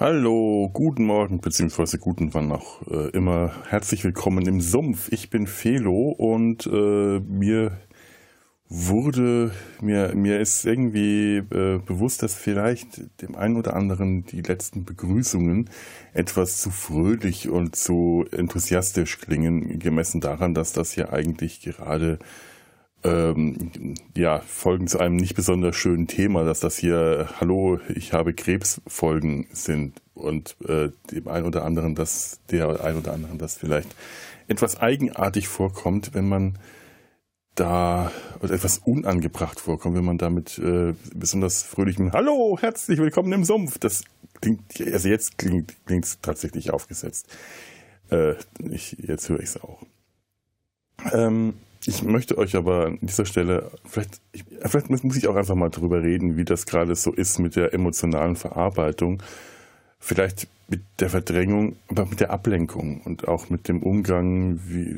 Hallo, guten Morgen beziehungsweise guten wann auch äh, immer. Herzlich willkommen im Sumpf. Ich bin Felo und äh, mir wurde mir mir ist irgendwie äh, bewusst, dass vielleicht dem einen oder anderen die letzten Begrüßungen etwas zu fröhlich und zu enthusiastisch klingen, gemessen daran, dass das hier eigentlich gerade ähm, ja, Folgen zu einem nicht besonders schönen Thema, dass das hier Hallo, ich habe Krebs Folgen sind und äh, dem einen oder anderen, dass der ein oder anderen das vielleicht etwas eigenartig vorkommt, wenn man da oder etwas unangebracht vorkommt, wenn man damit äh, besonders fröhlichem Hallo, herzlich willkommen im Sumpf. Das klingt, also jetzt klingt es tatsächlich aufgesetzt. Äh, ich, jetzt höre ich es auch. Ähm, ich möchte euch aber an dieser Stelle, vielleicht, ich, vielleicht muss ich auch einfach mal drüber reden, wie das gerade so ist mit der emotionalen Verarbeitung. Vielleicht mit der Verdrängung, aber mit der Ablenkung und auch mit dem Umgang, wie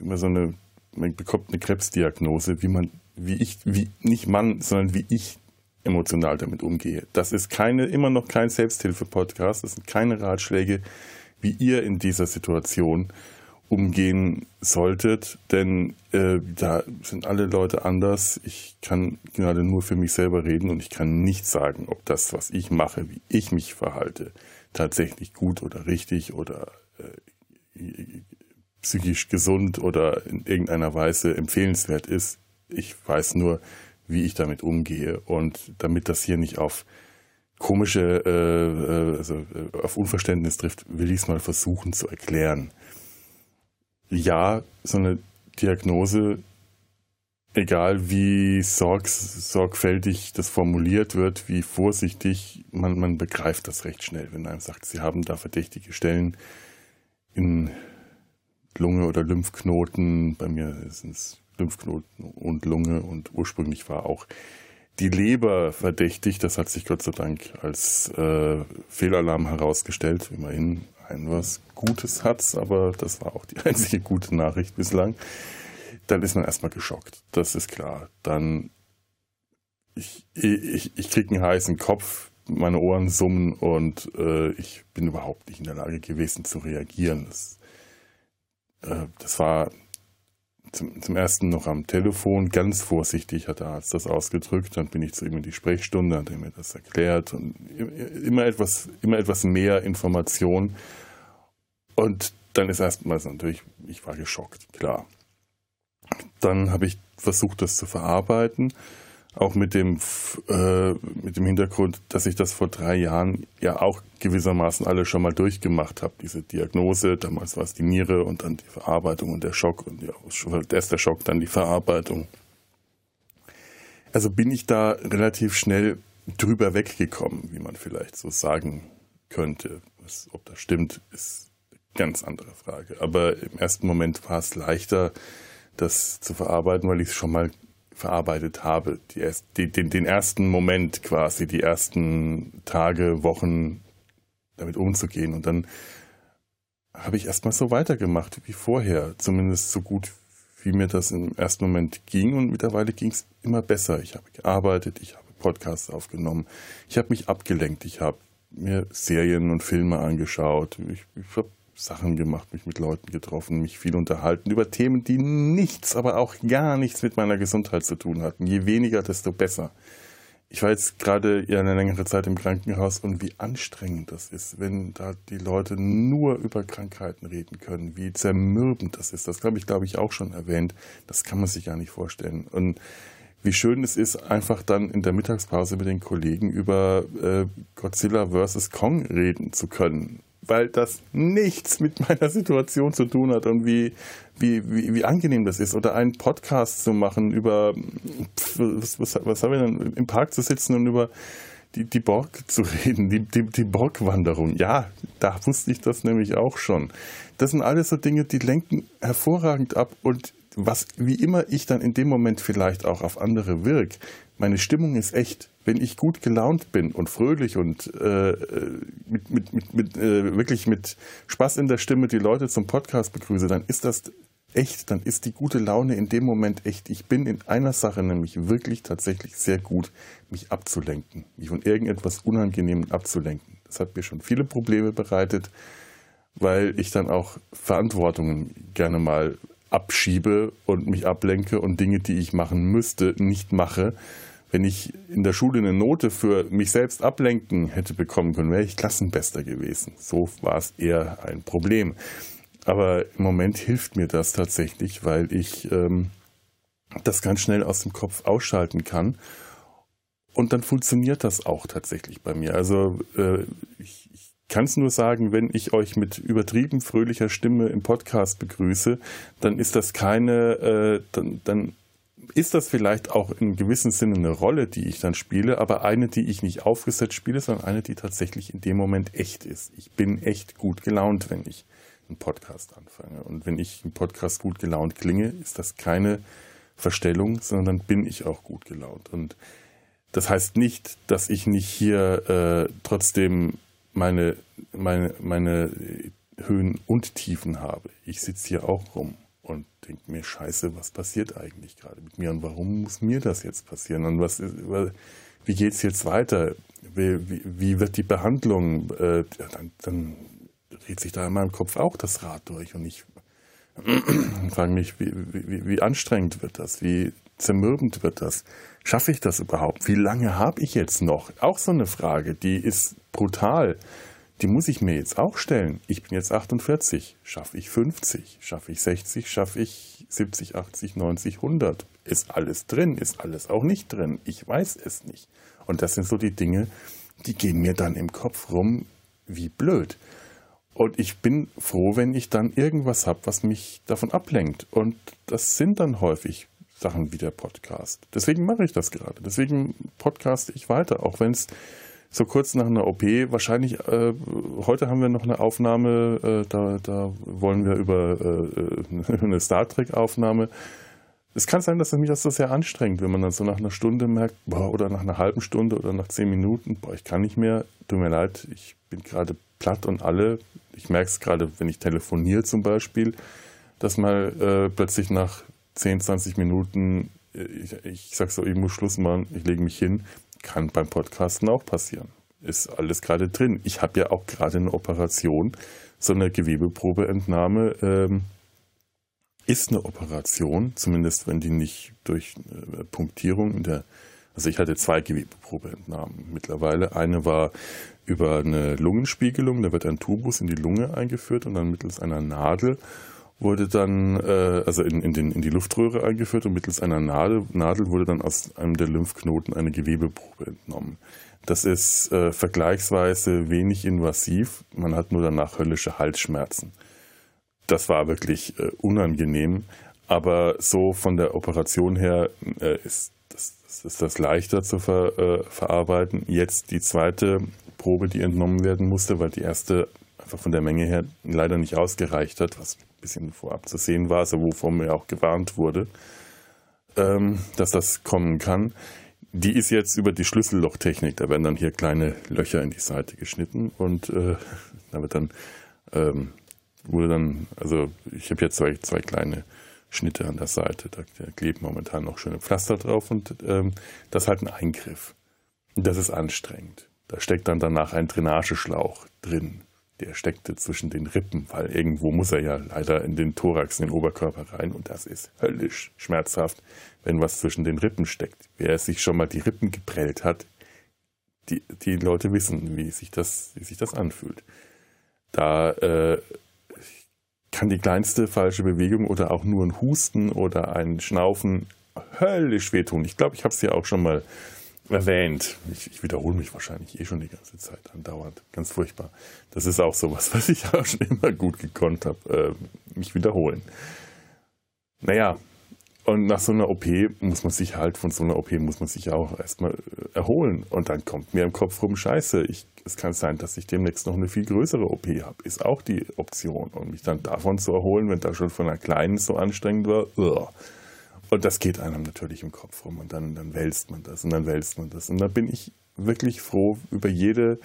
immer so eine, man bekommt eine Krebsdiagnose, wie man, wie ich, wie nicht man, sondern wie ich emotional damit umgehe. Das ist keine, immer noch kein Selbsthilfe-Podcast, das sind keine Ratschläge, wie ihr in dieser Situation umgehen solltet, denn äh, da sind alle Leute anders. Ich kann gerade nur für mich selber reden und ich kann nicht sagen, ob das, was ich mache, wie ich mich verhalte, tatsächlich gut oder richtig oder äh, psychisch gesund oder in irgendeiner Weise empfehlenswert ist. Ich weiß nur, wie ich damit umgehe und damit das hier nicht auf komische, äh, äh also äh, auf Unverständnis trifft, will ich es mal versuchen zu erklären ja, so eine Diagnose, egal wie sorg, sorgfältig das formuliert wird, wie vorsichtig, man, man begreift das recht schnell, wenn einem sagt, sie haben da verdächtige Stellen in Lunge oder Lymphknoten. Bei mir sind es Lymphknoten und Lunge und ursprünglich war auch die Leber verdächtig. Das hat sich Gott sei Dank als äh, Fehlalarm herausgestellt. Immerhin ein was Gutes hat, aber das war auch die einzige gute Nachricht bislang. Dann ist man erstmal geschockt. Das ist klar. Dann ich, ich, ich kriege einen heißen Kopf, meine Ohren summen und äh, ich bin überhaupt nicht in der Lage gewesen zu reagieren. Das, äh, das war zum, zum ersten noch am Telefon, ganz vorsichtig hat der Arzt das ausgedrückt, dann bin ich zu ihm in die Sprechstunde, hat er mir das erklärt und immer etwas, immer etwas mehr Information. Und dann ist erstmals natürlich, ich war geschockt, klar. Dann habe ich versucht, das zu verarbeiten auch mit dem, äh, mit dem Hintergrund, dass ich das vor drei Jahren ja auch gewissermaßen alle schon mal durchgemacht habe. Diese Diagnose, damals war es die Niere und dann die Verarbeitung und der Schock und ja, erst der Schock, dann die Verarbeitung. Also bin ich da relativ schnell drüber weggekommen, wie man vielleicht so sagen könnte. Was, ob das stimmt, ist eine ganz andere Frage. Aber im ersten Moment war es leichter, das zu verarbeiten, weil ich es schon mal verarbeitet habe. Die erst, die, den, den ersten Moment quasi, die ersten Tage, Wochen damit umzugehen. Und dann habe ich erstmal so weitergemacht wie vorher. Zumindest so gut, wie mir das im ersten Moment ging. Und mittlerweile ging es immer besser. Ich habe gearbeitet, ich habe Podcasts aufgenommen, ich habe mich abgelenkt, ich habe mir Serien und Filme angeschaut, ich, ich habe Sachen gemacht, mich mit Leuten getroffen, mich viel unterhalten über Themen, die nichts, aber auch gar nichts mit meiner Gesundheit zu tun hatten. Je weniger, desto besser. Ich war jetzt gerade eine längere Zeit im Krankenhaus und wie anstrengend das ist, wenn da die Leute nur über Krankheiten reden können, wie zermürbend das ist. Das habe ich, glaube ich, auch schon erwähnt. Das kann man sich gar nicht vorstellen. Und wie schön es ist, einfach dann in der Mittagspause mit den Kollegen über äh, Godzilla vs. Kong reden zu können weil das nichts mit meiner Situation zu tun hat und wie, wie, wie, wie angenehm das ist. Oder einen Podcast zu machen über, was, was, was haben wir denn, im Park zu sitzen und über die, die Borg zu reden, die, die, die Borgwanderung. Ja, da wusste ich das nämlich auch schon. Das sind alles so Dinge, die lenken hervorragend ab und was, wie immer ich dann in dem Moment vielleicht auch auf andere wirke, meine Stimmung ist echt. Wenn ich gut gelaunt bin und fröhlich und äh, mit, mit, mit, mit äh, wirklich mit Spaß in der Stimme die Leute zum Podcast begrüße, dann ist das echt, dann ist die gute Laune in dem Moment echt. Ich bin in einer Sache nämlich wirklich tatsächlich sehr gut, mich abzulenken, mich von irgendetwas Unangenehmem abzulenken. Das hat mir schon viele Probleme bereitet, weil ich dann auch Verantwortungen gerne mal abschiebe und mich ablenke und Dinge, die ich machen müsste, nicht mache. Wenn ich in der Schule eine Note für mich selbst ablenken hätte bekommen können, wäre ich Klassenbester gewesen. So war es eher ein Problem. Aber im Moment hilft mir das tatsächlich, weil ich ähm, das ganz schnell aus dem Kopf ausschalten kann. Und dann funktioniert das auch tatsächlich bei mir. Also äh, ich, ich kann es nur sagen, wenn ich euch mit übertrieben fröhlicher Stimme im Podcast begrüße, dann ist das keine, äh, dann, dann ist das vielleicht auch in gewissem Sinne eine Rolle, die ich dann spiele, aber eine, die ich nicht aufgesetzt spiele, sondern eine, die tatsächlich in dem Moment echt ist. Ich bin echt gut gelaunt, wenn ich einen Podcast anfange. Und wenn ich im Podcast gut gelaunt klinge, ist das keine Verstellung, sondern bin ich auch gut gelaunt. Und das heißt nicht, dass ich nicht hier äh, trotzdem meine, meine, meine Höhen und Tiefen habe. Ich sitze hier auch rum und denke mir, scheiße, was passiert eigentlich gerade mit mir und warum muss mir das jetzt passieren und was ist, wie geht es jetzt weiter? Wie, wie, wie, wird die Behandlung? Äh, dann, dann dreht sich da in meinem Kopf auch das Rad durch und ich frage mich, wie, wie, wie anstrengend wird das? Wie zermürbend wird das? Schaffe ich das überhaupt? Wie lange habe ich jetzt noch? Auch so eine Frage, die ist brutal. Die muss ich mir jetzt auch stellen. Ich bin jetzt 48. Schaffe ich 50? Schaffe ich 60? Schaffe ich 70, 80, 90, 100? Ist alles drin? Ist alles auch nicht drin? Ich weiß es nicht. Und das sind so die Dinge, die gehen mir dann im Kopf rum wie blöd. Und ich bin froh, wenn ich dann irgendwas habe, was mich davon ablenkt. Und das sind dann häufig Sachen wie der Podcast. Deswegen mache ich das gerade. Deswegen podcaste ich weiter, auch wenn es so kurz nach einer OP, wahrscheinlich, äh, heute haben wir noch eine Aufnahme, äh, da, da wollen wir über äh, eine Star Trek-Aufnahme. Es kann sein, dass mich das so sehr anstrengt, wenn man dann so nach einer Stunde merkt, boah, oder nach einer halben Stunde oder nach zehn Minuten, boah, ich kann nicht mehr, tut mir leid, ich bin gerade platt und alle. Ich merke es gerade, wenn ich telefoniere zum Beispiel, dass mal äh, plötzlich nach 10, 20 Minuten, äh, ich, ich sage so, ich muss Schluss machen, ich lege mich hin, kann beim Podcasten auch passieren. Ist alles gerade drin. Ich habe ja auch gerade eine Operation, so eine Gewebeprobeentnahme ähm, ist eine Operation, zumindest wenn die nicht durch äh, Punktierung in der, also ich hatte zwei Gewebeprobeentnahmen mittlerweile. Eine war über eine Lungenspiegelung, da wird ein Tubus in die Lunge eingeführt und dann mittels einer Nadel wurde dann, äh, also in, in, den, in die Luftröhre eingeführt und mittels einer Nadel, Nadel wurde dann aus einem der Lymphknoten eine Gewebeprobe entnommen. Das ist äh, vergleichsweise wenig invasiv, man hat nur danach höllische Halsschmerzen. Das war wirklich äh, unangenehm, aber so von der Operation her äh, ist, das, ist das leichter zu ver, äh, verarbeiten. Jetzt die zweite Probe, die entnommen werden musste, weil die erste einfach von der Menge her leider nicht ausgereicht hat, was bisschen vorab zu sehen war, also wovon mir auch gewarnt wurde, ähm, dass das kommen kann. Die ist jetzt über die Schlüssellochtechnik, da werden dann hier kleine Löcher in die Seite geschnitten und äh, da wird dann, ähm, wurde dann, also ich habe jetzt zwei, zwei kleine Schnitte an der Seite, da kleben momentan noch schöne Pflaster drauf und ähm, das ist halt ein Eingriff. Das ist anstrengend. Da steckt dann danach ein Drainageschlauch drin der steckte zwischen den Rippen, weil irgendwo muss er ja leider in den Thorax, in den Oberkörper rein und das ist höllisch schmerzhaft, wenn was zwischen den Rippen steckt. Wer sich schon mal die Rippen geprellt hat, die, die Leute wissen, wie sich das, wie sich das anfühlt. Da äh, kann die kleinste falsche Bewegung oder auch nur ein Husten oder ein Schnaufen höllisch wehtun. Ich glaube, ich habe es ja auch schon mal erwähnt. Ich, ich, wiederhole mich wahrscheinlich eh schon die ganze Zeit andauernd. Ganz furchtbar. Das ist auch sowas, was ich auch schon immer gut gekonnt habe, äh, mich wiederholen. Naja, und nach so einer OP muss man sich halt, von so einer OP muss man sich auch erstmal äh, erholen. Und dann kommt mir im Kopf rum, scheiße, ich, es kann sein, dass ich demnächst noch eine viel größere OP habe. Ist auch die Option. Und mich dann davon zu erholen, wenn das schon von einer kleinen so anstrengend war, uah. Und das geht einem natürlich im Kopf rum und dann, dann wälzt man das und dann wälzt man das. Und da bin ich wirklich froh über jede,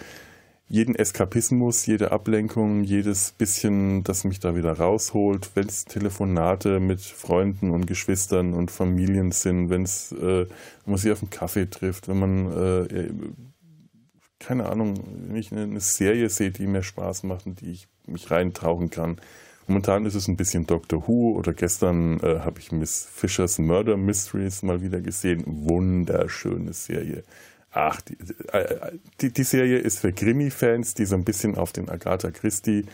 jeden Eskapismus, jede Ablenkung, jedes bisschen, das mich da wieder rausholt, wenn es Telefonate mit Freunden und Geschwistern und Familien sind, wenn es äh, man sich auf einen Kaffee trifft, wenn man äh, keine Ahnung, wenn ich eine, eine Serie sehe, die mir Spaß macht und die ich mich reintauchen kann. Momentan ist es ein bisschen Doctor Who oder gestern äh, habe ich Miss Fishers Murder Mysteries mal wieder gesehen. Wunderschöne Serie. Ach, die, äh, die, die Serie ist für Grimmy-Fans, die so ein bisschen auf den Agatha Christie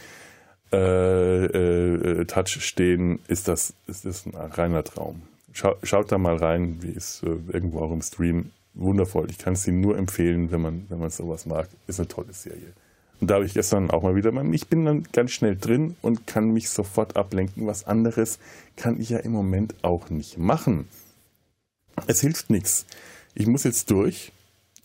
äh, äh, Touch stehen, ist das, ist das ein reiner Traum. Schau, schaut da mal rein, wie es äh, irgendwo auch im Stream. Wundervoll. Ich kann es Ihnen nur empfehlen, wenn man, wenn man sowas mag. Ist eine tolle Serie. Und da habe ich gestern auch mal wieder, ich bin dann ganz schnell drin und kann mich sofort ablenken. Was anderes kann ich ja im Moment auch nicht machen. Es hilft nichts. Ich muss jetzt durch.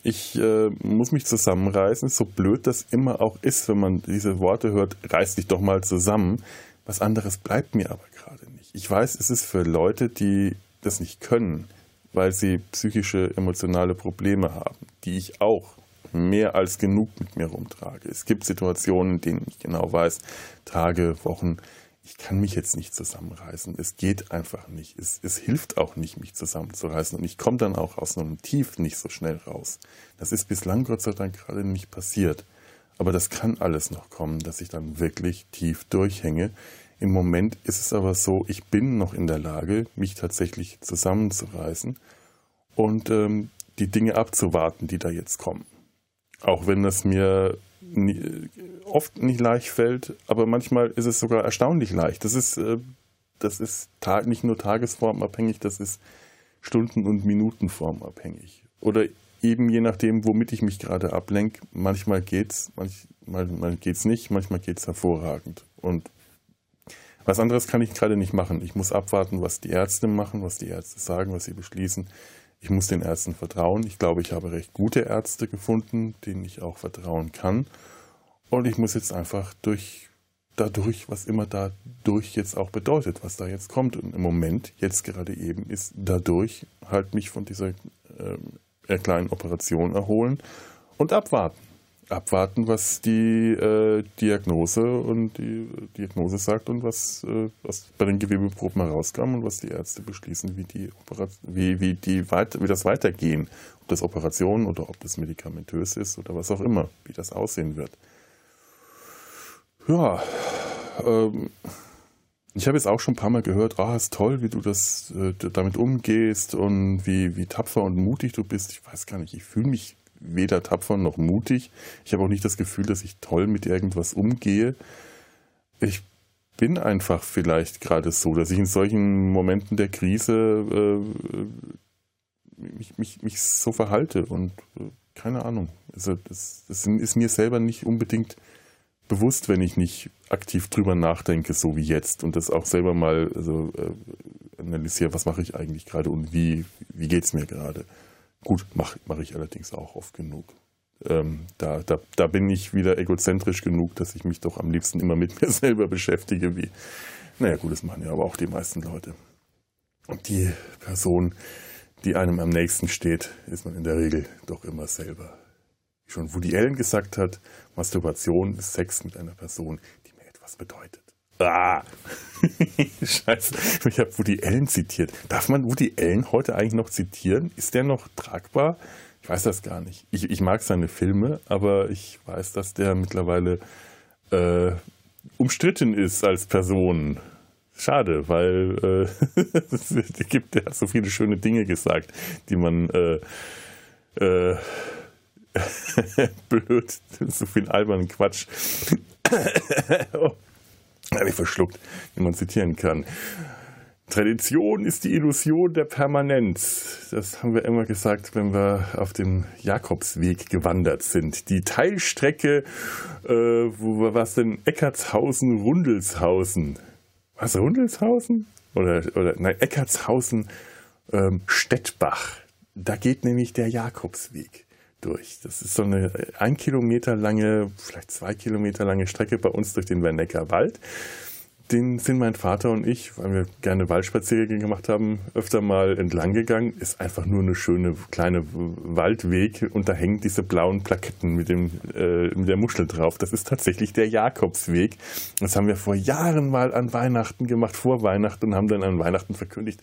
Ich äh, muss mich zusammenreißen, so blöd das immer auch ist, wenn man diese Worte hört, reiß dich doch mal zusammen. Was anderes bleibt mir aber gerade nicht. Ich weiß, es ist für Leute, die das nicht können, weil sie psychische, emotionale Probleme haben, die ich auch mehr als genug mit mir rumtrage. Es gibt Situationen, in denen ich genau weiß, Tage, Wochen, ich kann mich jetzt nicht zusammenreißen. Es geht einfach nicht. Es, es hilft auch nicht, mich zusammenzureißen. Und ich komme dann auch aus einem Tief nicht so schnell raus. Das ist bislang Gott sei Dank gerade nicht passiert. Aber das kann alles noch kommen, dass ich dann wirklich tief durchhänge. Im Moment ist es aber so, ich bin noch in der Lage, mich tatsächlich zusammenzureißen und ähm, die Dinge abzuwarten, die da jetzt kommen. Auch wenn es mir nie, oft nicht leicht fällt, aber manchmal ist es sogar erstaunlich leicht. Das ist, äh, das ist nicht nur tagesformabhängig, das ist Stunden- und Minutenformabhängig. Oder eben je nachdem, womit ich mich gerade ablenke. Manchmal geht's, manchmal geht's nicht, manchmal geht's hervorragend. Und was anderes kann ich gerade nicht machen. Ich muss abwarten, was die Ärzte machen, was die Ärzte sagen, was sie beschließen. Ich muss den Ärzten vertrauen. Ich glaube, ich habe recht gute Ärzte gefunden, denen ich auch vertrauen kann. Und ich muss jetzt einfach durch dadurch, was immer dadurch jetzt auch bedeutet, was da jetzt kommt. Und im Moment, jetzt gerade eben, ist dadurch halt mich von dieser äh, kleinen Operation erholen und abwarten abwarten, was die äh, Diagnose und die Diagnose sagt und was, äh, was bei den Gewebeproben herauskam und was die Ärzte beschließen, wie, die wie, wie, die weit wie das weitergehen. Ob das Operationen oder ob das medikamentös ist oder was auch immer, wie das aussehen wird. Ja, ähm, ich habe jetzt auch schon ein paar Mal gehört, ah, ist toll, wie du das äh, damit umgehst und wie, wie tapfer und mutig du bist. Ich weiß gar nicht, ich fühle mich weder tapfer noch mutig. Ich habe auch nicht das Gefühl, dass ich toll mit irgendwas umgehe. Ich bin einfach vielleicht gerade so, dass ich in solchen Momenten der Krise äh, mich, mich, mich so verhalte und äh, keine Ahnung. Also das, das ist mir selber nicht unbedingt bewusst, wenn ich nicht aktiv drüber nachdenke, so wie jetzt und das auch selber mal also, äh, analysiere, was mache ich eigentlich gerade und wie, wie geht es mir gerade. Gut, mache mach ich allerdings auch oft genug. Ähm, da, da, da bin ich wieder egozentrisch genug, dass ich mich doch am liebsten immer mit mir selber beschäftige, wie, naja gut, das machen ja aber auch die meisten Leute. Und die Person, die einem am nächsten steht, ist man in der Regel doch immer selber. Wie schon Woody Allen gesagt hat, Masturbation ist Sex mit einer Person, die mir etwas bedeutet. Ah! Scheiße, ich habe Woody Allen zitiert. Darf man Woody Allen heute eigentlich noch zitieren? Ist der noch tragbar? Ich weiß das gar nicht. Ich, ich mag seine Filme, aber ich weiß, dass der mittlerweile äh, umstritten ist als Person. Schade, weil äh, es gibt, der hat so viele schöne Dinge gesagt, die man äh, äh, blöd, so viel albernen Quatsch. oh habe ich verschluckt, wie man zitieren kann. Tradition ist die Illusion der Permanenz. Das haben wir immer gesagt, wenn wir auf dem Jakobsweg gewandert sind. Die Teilstrecke, äh, wo was denn Eckartshausen, Rundelshausen. Was Rundelshausen? Oder, oder nein, Eckartshausen, ähm, Stettbach. Da geht nämlich der Jakobsweg durch. Das ist so eine ein Kilometer lange, vielleicht zwei Kilometer lange Strecke bei uns durch den Wernecker Wald. Den sind mein Vater und ich, weil wir gerne Waldspaziergänge gemacht haben, öfter mal entlang gegangen. Ist einfach nur eine schöne kleine Waldweg und da hängen diese blauen Plaketten mit, dem, äh, mit der Muschel drauf. Das ist tatsächlich der Jakobsweg. Das haben wir vor Jahren mal an Weihnachten gemacht, vor Weihnachten und haben dann an Weihnachten verkündigt,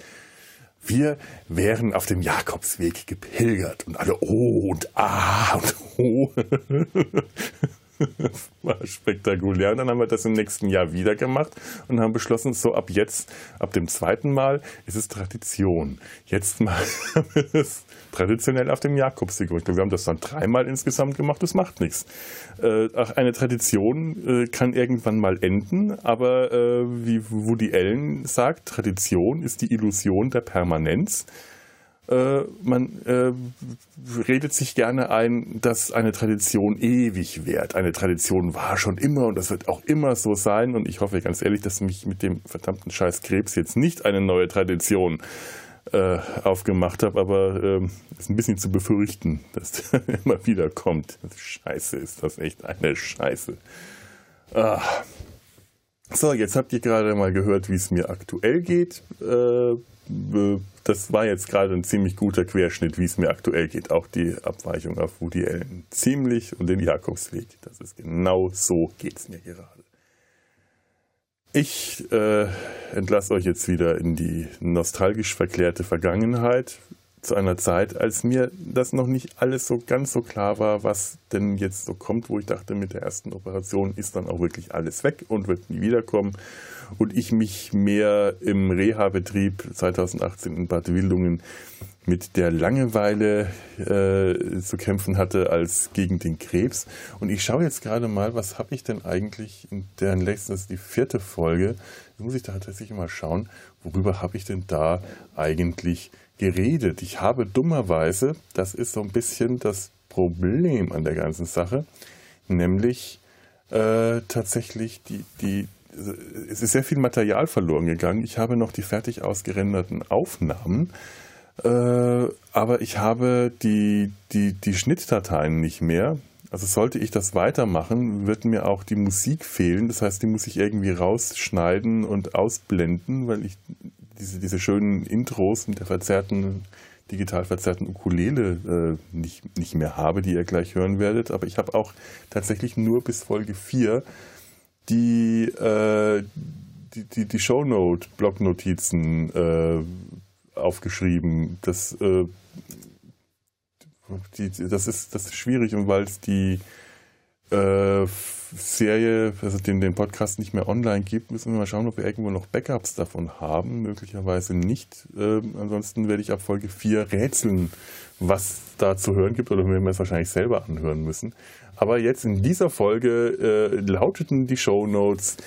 wir wären auf dem Jakobsweg gepilgert und alle oh und ah und oh. Das war spektakulär. Und dann haben wir das im nächsten Jahr wieder gemacht und haben beschlossen, so ab jetzt, ab dem zweiten Mal ist es Tradition. Jetzt wir es traditionell auf dem Jakobsweg. Wir haben das dann dreimal insgesamt gemacht, das macht nichts. Äh, eine Tradition äh, kann irgendwann mal enden, aber äh, wie Woody Allen sagt, Tradition ist die Illusion der Permanenz. Äh, man äh, redet sich gerne ein, dass eine Tradition ewig währt. Eine Tradition war schon immer und das wird auch immer so sein. Und ich hoffe ganz ehrlich, dass mich mit dem verdammten Scheiß Krebs jetzt nicht eine neue Tradition äh, aufgemacht habe, aber äh, ist ein bisschen zu befürchten, dass der immer wieder kommt. Scheiße, ist das echt eine Scheiße. Ah. So, jetzt habt ihr gerade mal gehört, wie es mir aktuell geht. Äh, das war jetzt gerade ein ziemlich guter Querschnitt, wie es mir aktuell geht. Auch die Abweichung auf Woody Allen. Ziemlich und den Jakobsweg. Das ist genau so geht es mir gerade. Ich äh, entlasse euch jetzt wieder in die nostalgisch verklärte Vergangenheit zu einer Zeit, als mir das noch nicht alles so ganz so klar war, was denn jetzt so kommt, wo ich dachte, mit der ersten Operation ist dann auch wirklich alles weg und wird nie wiederkommen und ich mich mehr im Reha-Betrieb 2018 in Bad Wildungen mit der Langeweile äh, zu kämpfen hatte als gegen den Krebs. Und ich schaue jetzt gerade mal, was habe ich denn eigentlich in der letzten, das ist die vierte Folge, muss ich da tatsächlich mal schauen, worüber habe ich denn da eigentlich geredet. Ich habe dummerweise, das ist so ein bisschen das Problem an der ganzen Sache, nämlich äh, tatsächlich die, die, es ist sehr viel Material verloren gegangen. Ich habe noch die fertig ausgerenderten Aufnahmen, äh, aber ich habe die, die, die Schnittdateien nicht mehr. Also sollte ich das weitermachen, wird mir auch die Musik fehlen. Das heißt, die muss ich irgendwie rausschneiden und ausblenden, weil ich diese, diese schönen Intros mit der verzerrten, digital verzerrten Ukulele äh, nicht, nicht mehr habe, die ihr gleich hören werdet. Aber ich habe auch tatsächlich nur bis Folge 4 die, äh, die, die, die Shownote, Blognotizen äh, aufgeschrieben. Das, äh, die, das, ist, das ist schwierig, weil es die äh, Serie, also den, den Podcast nicht mehr online gibt, müssen wir mal schauen, ob wir irgendwo noch Backups davon haben. Möglicherweise nicht. Ähm, ansonsten werde ich ab Folge 4 rätseln, was da zu hören gibt, oder werden wir es wahrscheinlich selber anhören müssen. Aber jetzt in dieser Folge äh, lauteten die Show Notes.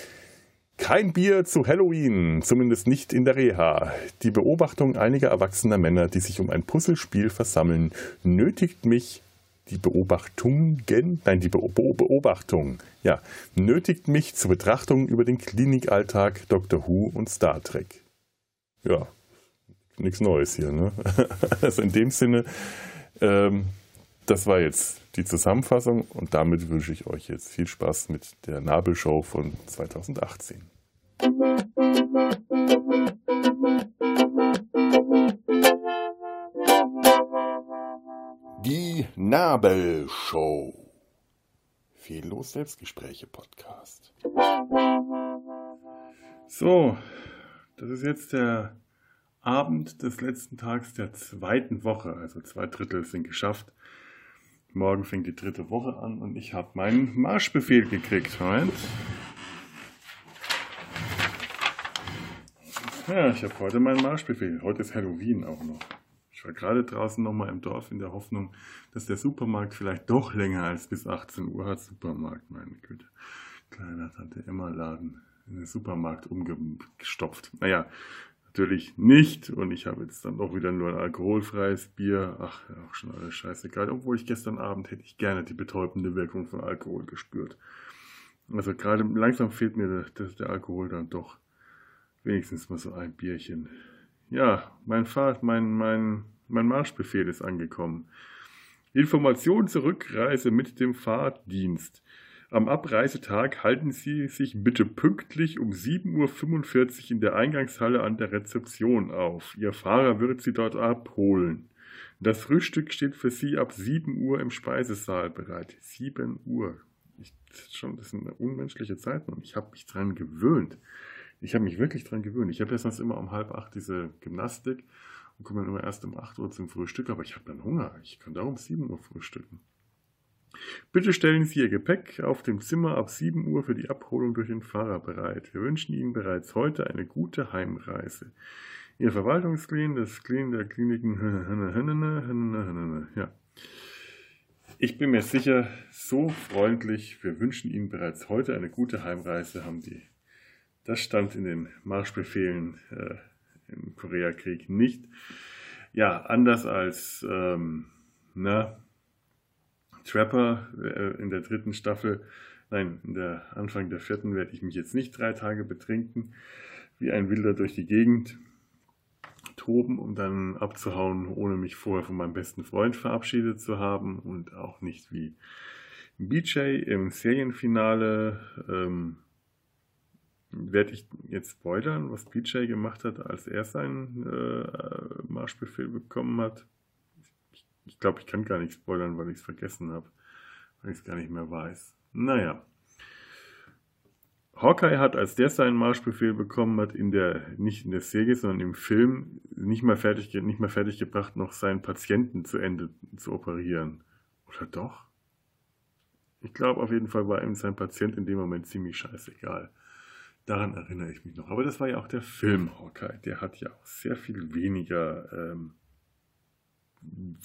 Kein Bier zu Halloween, zumindest nicht in der Reha. Die Beobachtung einiger erwachsener Männer, die sich um ein Puzzlespiel versammeln, nötigt mich die Beobachtungen, nein, die Beobachtung, ja, nötigt mich zur Betrachtung über den Klinikalltag Dr. Who und Star Trek. Ja, nichts Neues hier, ne? Also in dem Sinne, ähm, das war jetzt die Zusammenfassung und damit wünsche ich euch jetzt viel Spaß mit der Nabelshow von 2018. Die Nabelshow. Fehllos Selbstgespräche Podcast. So, das ist jetzt der Abend des letzten Tags der zweiten Woche. Also zwei Drittel sind geschafft. Morgen fängt die dritte Woche an und ich habe meinen Marschbefehl gekriegt. Moment. Ja, ich habe heute meinen Marschbefehl. Heute ist Halloween auch noch. Ich war gerade draußen nochmal im Dorf in der Hoffnung, dass der Supermarkt vielleicht doch länger als bis 18 Uhr hat. Supermarkt, meine Güte. Kleiner Tante Emma Laden in den Supermarkt umgestopft. Naja, natürlich nicht. Und ich habe jetzt dann doch wieder nur ein alkoholfreies Bier. Ach, auch schon alles scheißegal. Obwohl ich gestern Abend hätte ich gerne die betäubende Wirkung von Alkohol gespürt. Also gerade langsam fehlt mir der, der Alkohol dann doch. Wenigstens mal so ein Bierchen. Ja, mein Fahrt, mein, mein mein Marschbefehl ist angekommen. Information zur Rückreise mit dem Fahrdienst. Am Abreisetag halten Sie sich bitte pünktlich um 7.45 Uhr in der Eingangshalle an der Rezeption auf. Ihr Fahrer wird Sie dort abholen. Das Frühstück steht für Sie ab 7 Uhr im Speisesaal bereit. 7 Uhr. Ich, das, ist schon, das ist eine unmenschliche Zeit und ich habe mich dran gewöhnt. Ich habe mich wirklich dran gewöhnt. Ich habe ja sonst immer um halb acht diese Gymnastik und komme dann immer erst um 8 Uhr zum Frühstück, aber ich habe dann Hunger. Ich kann da um 7 Uhr frühstücken. Bitte stellen Sie Ihr Gepäck auf dem Zimmer ab 7 Uhr für die Abholung durch den Fahrer bereit. Wir wünschen Ihnen bereits heute eine gute Heimreise. Ihr Verwaltungsklin das Klin der Kliniken. Ja. Ich bin mir sicher, so freundlich. Wir wünschen Ihnen bereits heute eine gute Heimreise, haben die. Das stand in den Marschbefehlen äh, im Koreakrieg nicht. Ja, anders als ähm, na, Trapper äh, in der dritten Staffel, nein, in der Anfang der vierten werde ich mich jetzt nicht drei Tage betrinken, wie ein Wilder durch die Gegend toben, um dann abzuhauen, ohne mich vorher von meinem besten Freund verabschiedet zu haben und auch nicht wie BJ im Serienfinale. Ähm, werde ich jetzt spoilern, was BJ gemacht hat, als er seinen äh, Marschbefehl bekommen hat? Ich glaube, ich kann gar nicht spoilern, weil ich es vergessen habe, weil ich es gar nicht mehr weiß. Naja. Hawkeye hat, als der seinen Marschbefehl bekommen hat, in der, nicht in der Serie, sondern im Film, nicht mal fertig, nicht mal fertig gebracht, noch seinen Patienten zu Ende zu operieren. Oder doch? Ich glaube, auf jeden Fall war ihm sein Patient in dem Moment ziemlich scheißegal. Daran erinnere ich mich noch. Aber das war ja auch der Film Hawkeye. Der hat ja auch sehr viel weniger ähm,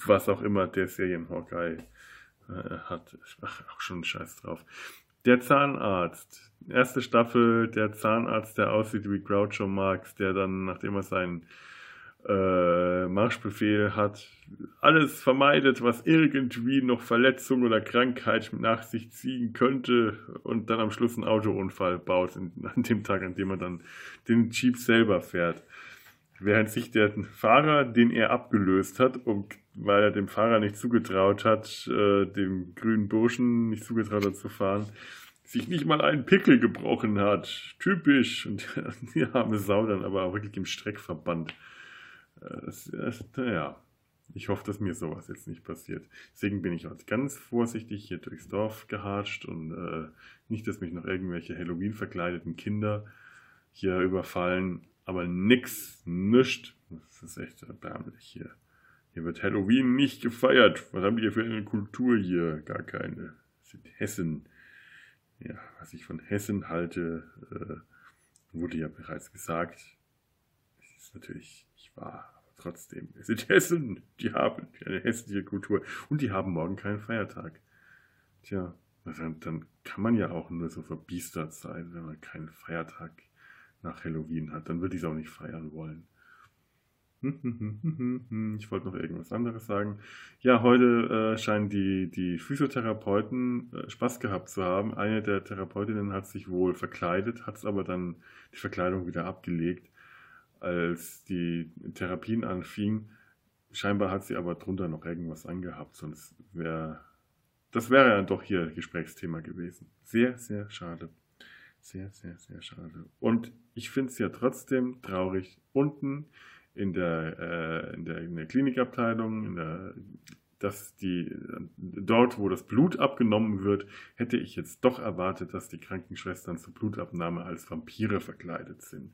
was auch immer der Serien Hawkeye äh, hat. Ach, auch schon Scheiß drauf. Der Zahnarzt. Erste Staffel, der Zahnarzt, der aussieht wie Groucho Marx, der dann, nachdem er seinen äh, Marschbefehl hat, alles vermeidet, was irgendwie noch Verletzung oder Krankheit nach sich ziehen könnte und dann am Schluss einen Autounfall baut, an dem Tag, an dem er dann den Jeep selber fährt während sich der Fahrer, den er abgelöst hat, und weil er dem Fahrer nicht zugetraut hat, äh, dem grünen Burschen nicht zugetraut hat zu fahren, sich nicht mal einen Pickel gebrochen hat. Typisch. Und die arme Sau dann aber auch wirklich im Streckverband. Das, das, naja, ich hoffe, dass mir sowas jetzt nicht passiert. Deswegen bin ich heute ganz vorsichtig hier durchs Dorf gehatscht und äh, nicht, dass mich noch irgendwelche Halloween verkleideten Kinder hier überfallen aber nix, nischt. Das ist echt erbärmlich hier. Hier wird Halloween nicht gefeiert. Was haben die hier für eine Kultur hier? Gar keine. Das sind Hessen. Ja, was ich von Hessen halte, äh, wurde ja bereits gesagt. Es ist natürlich wahr, aber trotzdem. Es sind Hessen. Die haben eine hässliche Kultur. Und die haben morgen keinen Feiertag. Tja, dann, dann kann man ja auch nur so verbiestert sein, wenn man keinen Feiertag nach Halloween hat. Dann würde ich es auch nicht feiern wollen. Ich wollte noch irgendwas anderes sagen. Ja, heute äh, scheinen die, die Physiotherapeuten äh, Spaß gehabt zu haben. Eine der Therapeutinnen hat sich wohl verkleidet, hat aber dann die Verkleidung wieder abgelegt, als die Therapien anfingen. Scheinbar hat sie aber drunter noch irgendwas angehabt, sonst wäre das wäre ja doch hier Gesprächsthema gewesen. Sehr, sehr schade. Sehr, sehr, sehr schade. Und ich finde es ja trotzdem traurig. Unten in der, äh, in der, in der Klinikabteilung, in der, dass die, dort, wo das Blut abgenommen wird, hätte ich jetzt doch erwartet, dass die Krankenschwestern zur Blutabnahme als Vampire verkleidet sind.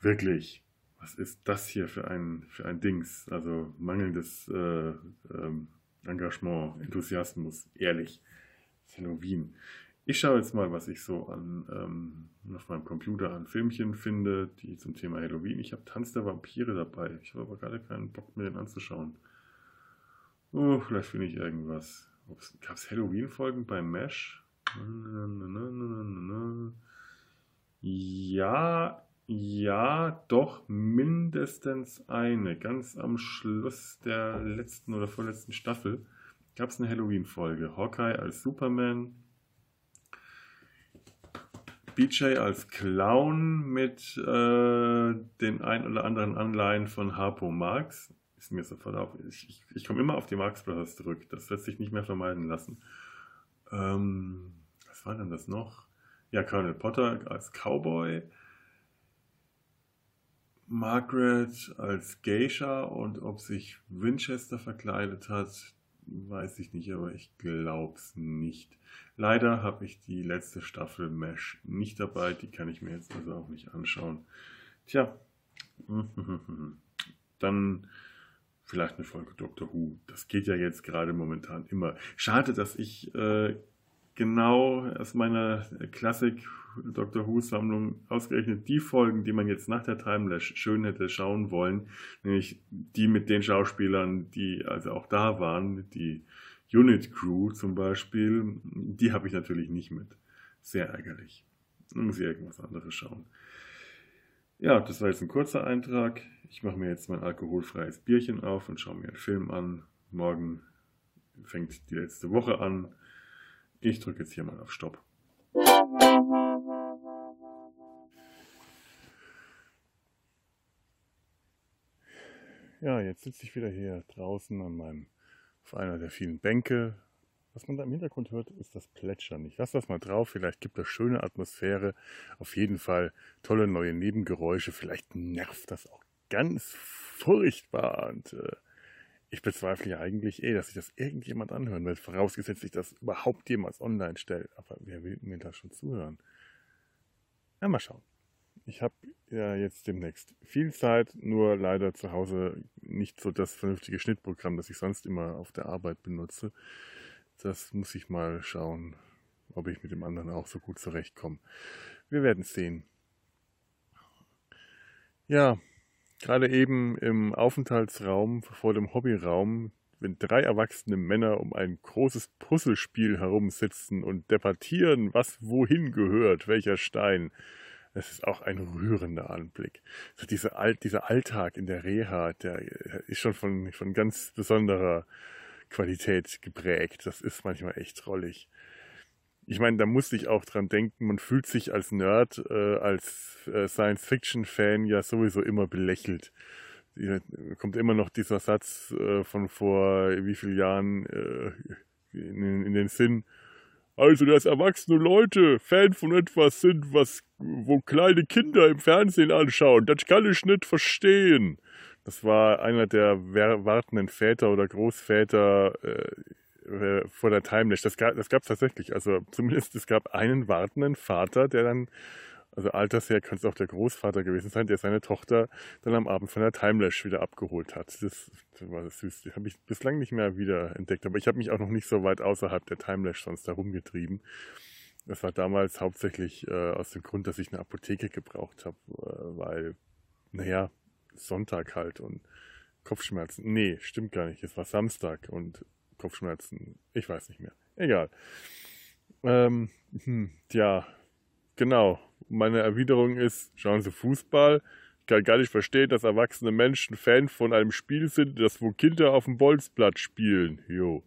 Wirklich. Was ist das hier für ein, für ein Dings? Also mangelndes äh, ähm, Engagement, Enthusiasmus, ehrlich. Halloween. Ich schaue jetzt mal, was ich so an, ähm, auf meinem Computer an Filmchen finde, die zum Thema Halloween. Ich habe Tanz der Vampire dabei. Ich habe aber gerade keinen Bock, mir den anzuschauen. Oh, vielleicht finde ich irgendwas. Gab es Halloween-Folgen bei MASH? Ja, ja, doch mindestens eine. Ganz am Schluss der letzten oder vorletzten Staffel gab es eine Halloween-Folge. Hawkeye als Superman, BJ als Clown mit äh, den ein oder anderen Anleihen von Harpo Marx. Ist mir sofort auf. Ich, ich, ich komme immer auf die Marx Brothers zurück. Das lässt sich nicht mehr vermeiden lassen. Ähm, was war denn das noch? Ja, Colonel Potter als Cowboy. Margaret als Geisha und ob sich Winchester verkleidet hat, weiß ich nicht, aber ich glaube es nicht. Leider habe ich die letzte Staffel Mesh nicht dabei, die kann ich mir jetzt also auch nicht anschauen. Tja, dann vielleicht eine Folge Doctor Who. Das geht ja jetzt gerade momentan immer. Schade, dass ich äh, genau aus meiner Klassik Doctor Who Sammlung ausgerechnet die Folgen, die man jetzt nach der Timelash schön hätte schauen wollen, nämlich die mit den Schauspielern, die also auch da waren, die Unit Crew zum Beispiel, die habe ich natürlich nicht mit. Sehr ärgerlich. muss ich irgendwas anderes schauen. Ja, das war jetzt ein kurzer Eintrag. Ich mache mir jetzt mein alkoholfreies Bierchen auf und schaue mir einen Film an. Morgen fängt die letzte Woche an. Ich drücke jetzt hier mal auf Stopp. Ja, jetzt sitze ich wieder hier draußen an meinem, auf einer der vielen Bänke. Was man da im Hintergrund hört, ist das Plätschern. Ich lasse das mal drauf, vielleicht gibt das schöne Atmosphäre. Auf jeden Fall tolle neue Nebengeräusche. Vielleicht nervt das auch ganz furchtbar. Und äh, ich bezweifle ja eigentlich eh, dass sich das irgendjemand anhören wird, vorausgesetzt ich das überhaupt jemals online stellt. Aber wer will mir da schon zuhören? Na, mal schauen. Ich habe ja jetzt demnächst viel Zeit, nur leider zu Hause nicht so das vernünftige Schnittprogramm, das ich sonst immer auf der Arbeit benutze. Das muss ich mal schauen, ob ich mit dem anderen auch so gut zurechtkomme. Wir werden sehen. Ja, gerade eben im Aufenthaltsraum vor dem Hobbyraum, wenn drei erwachsene Männer um ein großes Puzzlespiel herumsitzen und debattieren, was wohin gehört, welcher Stein. Es ist auch ein rührender Anblick. So diese Alt, dieser Alltag in der Reha, der ist schon von, von ganz besonderer Qualität geprägt. Das ist manchmal echt drollig. Ich meine, da musste ich auch dran denken, man fühlt sich als Nerd, äh, als äh, Science-Fiction-Fan ja sowieso immer belächelt. Da kommt immer noch dieser Satz äh, von vor wie vielen Jahren äh, in, in den Sinn, also, dass erwachsene Leute Fan von etwas sind, was, wo kleine Kinder im Fernsehen anschauen, das kann ich nicht verstehen. Das war einer der wartenden Väter oder Großväter äh, vor der Timelash. Das gab es tatsächlich. Also zumindest es gab einen wartenden Vater, der dann also altersher könnte es auch der Großvater gewesen sein, der seine Tochter dann am Abend von der Timelash wieder abgeholt hat. Das, das war süß. Die habe ich bislang nicht mehr wieder entdeckt, aber ich habe mich auch noch nicht so weit außerhalb der Timelash sonst herumgetrieben. Das war damals hauptsächlich äh, aus dem Grund, dass ich eine Apotheke gebraucht habe, äh, weil, naja, Sonntag halt und Kopfschmerzen. Nee, stimmt gar nicht. Es war Samstag und Kopfschmerzen. Ich weiß nicht mehr. Egal. Ähm, hm, ja, genau meine Erwiderung ist, schauen Sie Fußball. Ich kann gar nicht verstehen, dass erwachsene Menschen Fan von einem Spiel sind, das wo Kinder auf dem Bolzplatz spielen. Jo.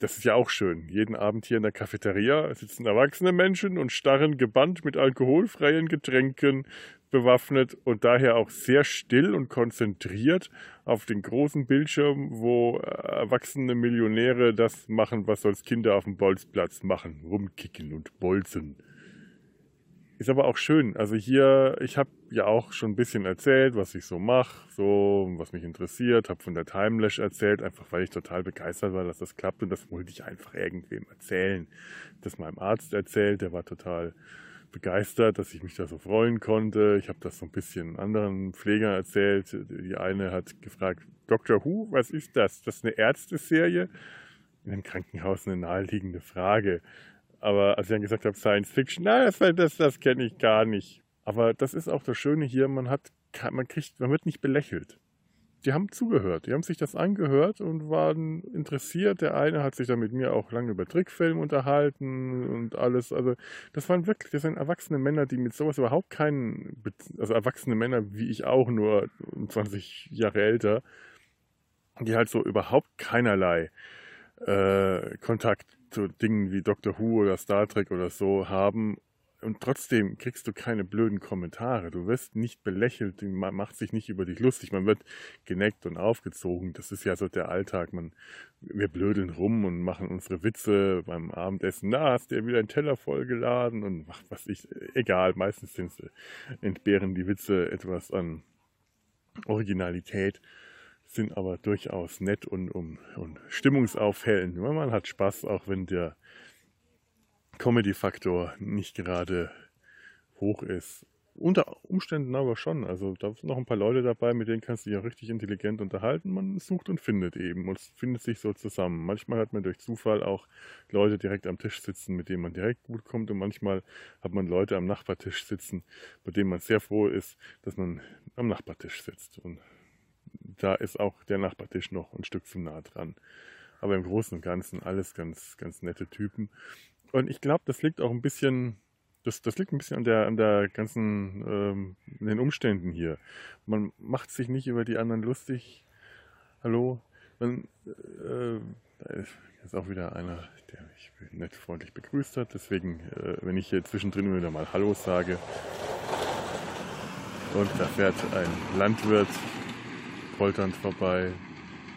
Das ist ja auch schön. Jeden Abend hier in der Cafeteria sitzen erwachsene Menschen und starren gebannt mit alkoholfreien Getränken bewaffnet und daher auch sehr still und konzentriert auf den großen Bildschirm, wo erwachsene Millionäre das machen, was sonst Kinder auf dem Bolzplatz machen. Rumkicken und bolzen. Ist aber auch schön. Also hier, ich habe ja auch schon ein bisschen erzählt, was ich so mache, so was mich interessiert, habe von der Timelash erzählt, einfach weil ich total begeistert war, dass das klappt und das wollte ich einfach irgendwem erzählen. Das meinem Arzt erzählt, der war total begeistert, dass ich mich da so freuen konnte. Ich habe das so ein bisschen anderen Pflegern erzählt. Die eine hat gefragt, Dr. Who, was ist das? Das ist eine Ärzteserie? In einem Krankenhaus eine naheliegende Frage. Aber als ich dann gesagt habe, Science Fiction, na, das, das, das kenne ich gar nicht. Aber das ist auch das Schöne hier, man hat, man kriegt, man wird nicht belächelt. Die haben zugehört, die haben sich das angehört und waren interessiert. Der eine hat sich dann mit mir auch lange über Trickfilme unterhalten und alles. Also das waren wirklich, das sind erwachsene Männer, die mit sowas überhaupt keinen, also erwachsene Männer wie ich auch, nur 20 Jahre älter, die halt so überhaupt keinerlei äh, Kontakt zu Dingen wie Doctor Who oder Star Trek oder so haben und trotzdem kriegst du keine blöden Kommentare. Du wirst nicht belächelt, man macht sich nicht über dich lustig, man wird geneckt und aufgezogen. Das ist ja so der Alltag. Man, wir blödeln rum und machen unsere Witze beim Abendessen. Na, hast du ja wieder einen Teller vollgeladen und macht was ich. Egal, meistens entbehren die Witze etwas an Originalität sind aber durchaus nett und, und, und stimmungsaufhellend. Man hat Spaß, auch wenn der Comedy-Faktor nicht gerade hoch ist. unter Umständen aber schon. Also da sind noch ein paar Leute dabei, mit denen kannst du dich auch richtig intelligent unterhalten. Man sucht und findet eben und findet sich so zusammen. Manchmal hat man durch Zufall auch Leute direkt am Tisch sitzen, mit denen man direkt gut kommt. Und manchmal hat man Leute am Nachbartisch sitzen, bei denen man sehr froh ist, dass man am Nachbartisch sitzt. Und da ist auch der Nachbartisch noch ein Stück zu nah dran. Aber im Großen und Ganzen alles ganz, ganz nette Typen. Und ich glaube, das liegt auch ein bisschen das, das liegt ein bisschen an der, an der ganzen, ähm, den Umständen hier. Man macht sich nicht über die anderen lustig. Hallo? Man, äh, da ist auch wieder einer, der mich nett freundlich begrüßt hat. Deswegen, äh, wenn ich hier zwischendrin wieder mal Hallo sage und da fährt ein Landwirt polternd vorbei.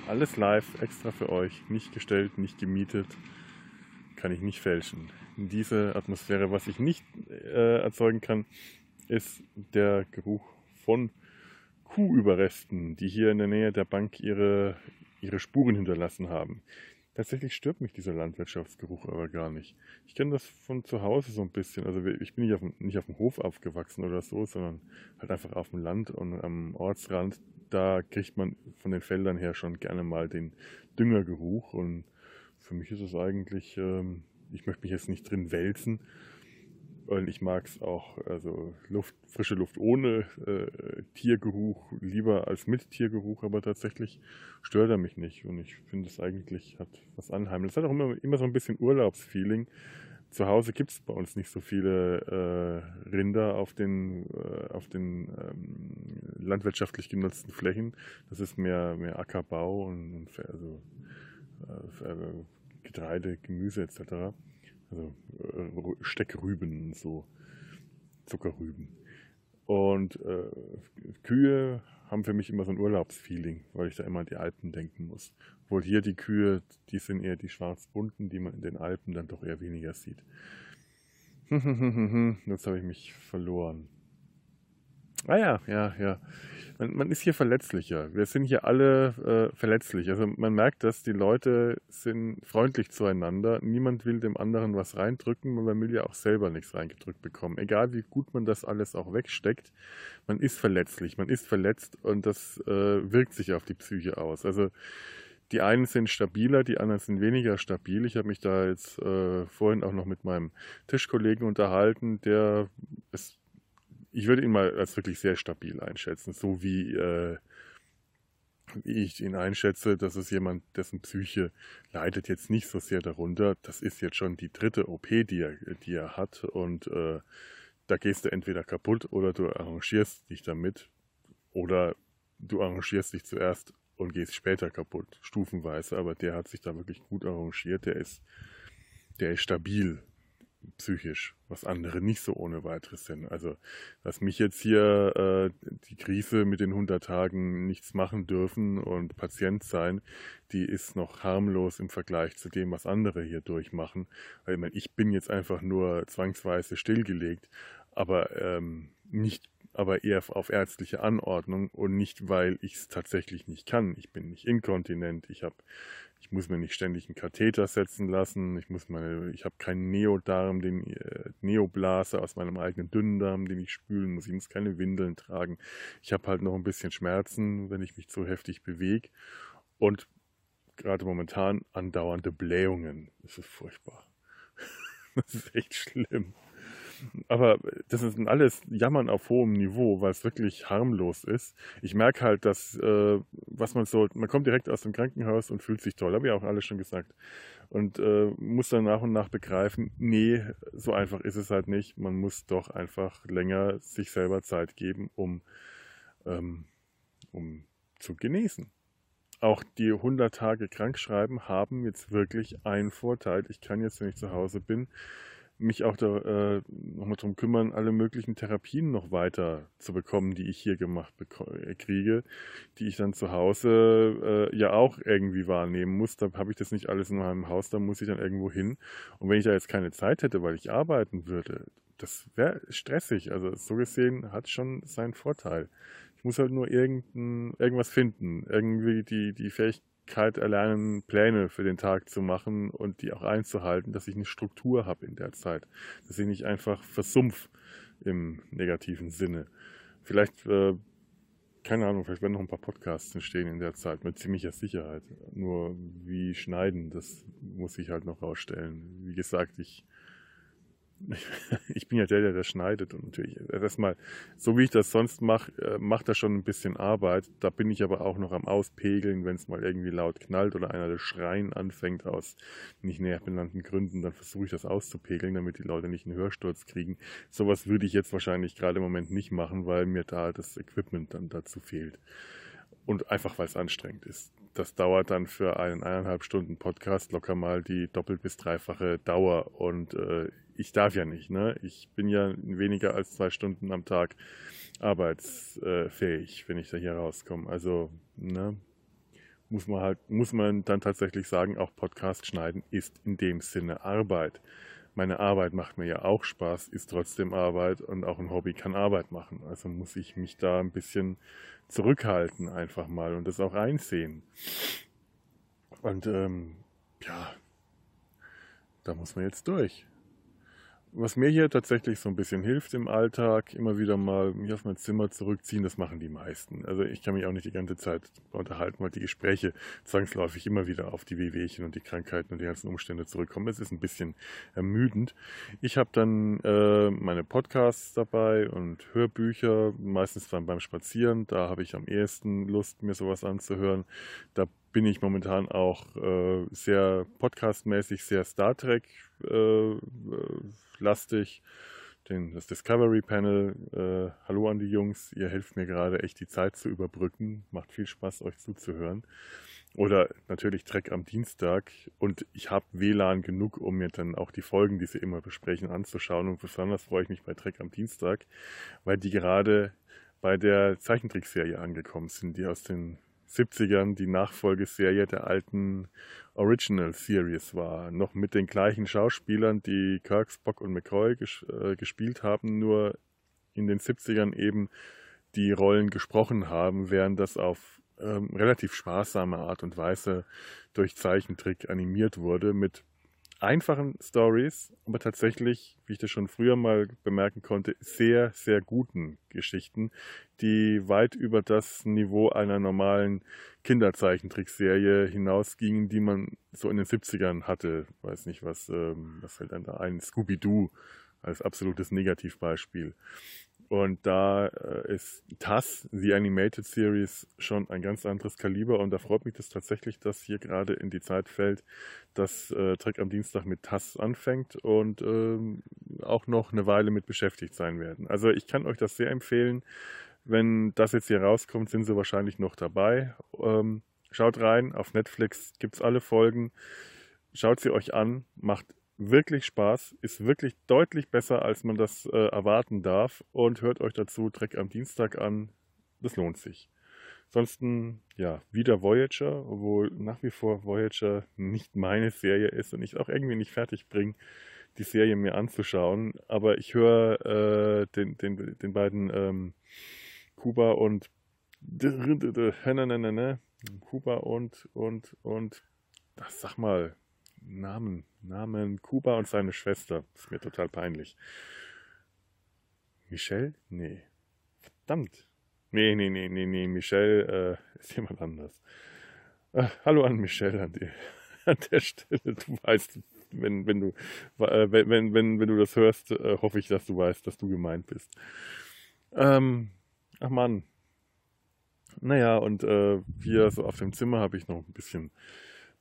Alles live, extra für euch, nicht gestellt, nicht gemietet, kann ich nicht fälschen diese Atmosphäre. Was ich nicht äh, erzeugen kann, ist der Geruch von Kuhüberresten, die hier in der Nähe der Bank ihre, ihre Spuren hinterlassen haben. Tatsächlich stört mich dieser Landwirtschaftsgeruch aber gar nicht. Ich kenne das von zu Hause so ein bisschen. Also ich bin nicht auf, dem, nicht auf dem Hof aufgewachsen oder so, sondern halt einfach auf dem Land und am Ortsrand. Da kriegt man von den Feldern her schon gerne mal den Düngergeruch. Und für mich ist es eigentlich ähm, ich möchte mich jetzt nicht drin wälzen. Und ich mag es auch, also Luft, frische Luft ohne äh, Tiergeruch lieber als mit Tiergeruch, aber tatsächlich stört er mich nicht. Und ich finde es eigentlich hat was Anheimliches. Es hat auch immer, immer so ein bisschen Urlaubsfeeling. Zu Hause gibt es bei uns nicht so viele äh, Rinder auf den, äh, auf den ähm, landwirtschaftlich genutzten Flächen. Das ist mehr, mehr Ackerbau und, und also, äh, Getreide, Gemüse etc. Also äh, Steckrüben, so Zuckerrüben. Und äh, Kühe haben für mich immer so ein Urlaubsfeeling, weil ich da immer an die Alpen denken muss. Obwohl hier die Kühe, die sind eher die schwarzbunten, die man in den Alpen dann doch eher weniger sieht. Jetzt habe ich mich verloren. Ah ja, ja, ja. Man, man, ist hier verletzlicher. Wir sind hier alle äh, verletzlich. Also man merkt, dass die Leute sind freundlich zueinander. Niemand will dem anderen was reindrücken und man will ja auch selber nichts reingedrückt bekommen. Egal wie gut man das alles auch wegsteckt, man ist verletzlich, man ist verletzt und das äh, wirkt sich auf die Psyche aus. Also die einen sind stabiler, die anderen sind weniger stabil. Ich habe mich da jetzt äh, vorhin auch noch mit meinem Tischkollegen unterhalten, der es ich würde ihn mal als wirklich sehr stabil einschätzen, so wie, äh, ich ihn einschätze. Das ist jemand, dessen Psyche leidet jetzt nicht so sehr darunter. Das ist jetzt schon die dritte OP, die er, die er hat und äh, da gehst du entweder kaputt oder du arrangierst dich damit oder du arrangierst dich zuerst und gehst später kaputt, stufenweise. Aber der hat sich da wirklich gut arrangiert. Der ist, der ist stabil psychisch, was andere nicht so ohne weiteres sind. Also, dass mich jetzt hier äh, die Krise mit den 100 Tagen nichts machen dürfen und Patient sein, die ist noch harmlos im Vergleich zu dem, was andere hier durchmachen. Weil ich, meine, ich bin jetzt einfach nur zwangsweise stillgelegt, aber ähm, nicht aber eher auf ärztliche Anordnung und nicht, weil ich es tatsächlich nicht kann. Ich bin nicht inkontinent, ich habe ich muss mir nicht ständig einen Katheter setzen lassen. Ich ich habe keinen Neodarm, den äh, Neoblase aus meinem eigenen Dünndarm, den ich spülen muss. Ich muss keine Windeln tragen. Ich habe halt noch ein bisschen Schmerzen, wenn ich mich zu heftig bewege. Und gerade momentan andauernde Blähungen. Das ist furchtbar. das ist echt schlimm. Aber das ist alles Jammern auf hohem Niveau, weil es wirklich harmlos ist. Ich merke halt, dass, äh, was man so, man kommt direkt aus dem Krankenhaus und fühlt sich toll, habe ich auch alles schon gesagt. Und äh, muss dann nach und nach begreifen, nee, so einfach ist es halt nicht. Man muss doch einfach länger sich selber Zeit geben, um, ähm, um zu genießen auch die 100 Tage krankschreiben haben jetzt wirklich einen Vorteil. Ich kann jetzt, wenn ich zu Hause bin, mich auch da äh, nochmal darum kümmern, alle möglichen Therapien noch weiter zu bekommen, die ich hier gemacht äh, kriege, die ich dann zu Hause äh, ja auch irgendwie wahrnehmen muss. Da habe ich das nicht alles in meinem Haus, da muss ich dann irgendwo hin. Und wenn ich da jetzt keine Zeit hätte, weil ich arbeiten würde, das wäre stressig. Also so gesehen hat schon seinen Vorteil. Ich muss halt nur irgendein, irgendwas finden, irgendwie die, die Fähigkeit Möglichkeit erlernen, Pläne für den Tag zu machen und die auch einzuhalten, dass ich eine Struktur habe in der Zeit, dass ich nicht einfach versumpf im negativen Sinne. Vielleicht, äh, keine Ahnung, vielleicht werden noch ein paar Podcasts entstehen in der Zeit mit ziemlicher Sicherheit. Nur wie schneiden, das muss ich halt noch rausstellen. Wie gesagt, ich ich bin ja der, der das schneidet und natürlich erstmal, so wie ich das sonst mache, äh, macht das schon ein bisschen Arbeit. Da bin ich aber auch noch am Auspegeln, wenn es mal irgendwie laut knallt oder einer das Schreien anfängt aus nicht näher benannten Gründen, dann versuche ich das auszupegeln, damit die Leute nicht einen Hörsturz kriegen. Sowas würde ich jetzt wahrscheinlich gerade im Moment nicht machen, weil mir da das Equipment dann dazu fehlt. Und einfach, weil es anstrengend ist das dauert dann für einen eineinhalb Stunden Podcast locker mal die doppelt bis dreifache Dauer. Und äh, ich darf ja nicht, ne? Ich bin ja weniger als zwei Stunden am Tag arbeitsfähig, wenn ich da hier rauskomme. Also, ne? Muss man halt, muss man dann tatsächlich sagen, auch Podcast schneiden ist in dem Sinne Arbeit. Meine Arbeit macht mir ja auch Spaß, ist trotzdem Arbeit und auch ein Hobby kann Arbeit machen. Also muss ich mich da ein bisschen zurückhalten einfach mal und das auch einsehen. Und ähm, ja, da muss man jetzt durch was mir hier tatsächlich so ein bisschen hilft im Alltag, immer wieder mal mich auf mein Zimmer zurückziehen, das machen die meisten. Also ich kann mich auch nicht die ganze Zeit unterhalten, weil die Gespräche zwangsläufig immer wieder auf die Wehwehchen und die Krankheiten und die ganzen Umstände zurückkommen. Es ist ein bisschen ermüdend. Ich habe dann äh, meine Podcasts dabei und Hörbücher, meistens dann beim Spazieren. Da habe ich am ehesten Lust, mir sowas anzuhören. Da bin ich momentan auch äh, sehr podcastmäßig, sehr Star Trek äh, lastig. Den, das Discovery Panel. Äh, hallo an die Jungs, ihr helft mir gerade echt die Zeit zu überbrücken. Macht viel Spaß, euch zuzuhören. Oder natürlich Trek am Dienstag. Und ich habe WLAN genug, um mir dann auch die Folgen, die sie immer besprechen, anzuschauen. Und besonders freue ich mich bei Trek am Dienstag, weil die gerade bei der Zeichentrickserie angekommen sind, die aus den 70ern die Nachfolgeserie der alten Original Series war. Noch mit den gleichen Schauspielern, die Kirk, Spock und McCoy ges äh, gespielt haben, nur in den 70ern eben die Rollen gesprochen haben, während das auf ähm, relativ sparsame Art und Weise durch Zeichentrick animiert wurde mit einfachen Stories, aber tatsächlich, wie ich das schon früher mal bemerken konnte, sehr, sehr guten Geschichten, die weit über das Niveau einer normalen Kinderzeichentrickserie hinausgingen, die man so in den 70ern hatte. Weiß nicht, was, ähm, was fällt einem da ein? Scooby-Doo als absolutes Negativbeispiel. Und da äh, ist TAS, The Animated Series, schon ein ganz anderes Kaliber. Und da freut mich das tatsächlich, dass hier gerade in die Zeit fällt, dass äh, Trek am Dienstag mit TAS anfängt und ähm, auch noch eine Weile mit beschäftigt sein werden. Also ich kann euch das sehr empfehlen. Wenn das jetzt hier rauskommt, sind sie wahrscheinlich noch dabei. Ähm, schaut rein, auf Netflix gibt es alle Folgen. Schaut sie euch an, macht wirklich Spaß, ist wirklich deutlich besser, als man das äh, erwarten darf und hört euch dazu Dreck am Dienstag an. Das lohnt sich. Ansonsten, ja, wieder Voyager, obwohl nach wie vor Voyager nicht meine Serie ist und ich auch irgendwie nicht fertig bringe, die Serie mir anzuschauen. Aber ich höre äh, den, den, den beiden ähm, Kuba und Kuba und und und sag mal, Namen, Namen Kuba und seine Schwester. Ist mir total peinlich. Michelle? Nee. Verdammt. Nee, nee, nee, nee, nee. Michelle äh, ist jemand anders. Äh, hallo an Michelle an, die, an der Stelle. Du weißt, wenn, wenn, du, äh, wenn, wenn, wenn, wenn du das hörst, äh, hoffe ich, dass du weißt, dass du gemeint bist. Ähm, ach Mann. Naja, und äh, hier so auf dem Zimmer habe ich noch ein bisschen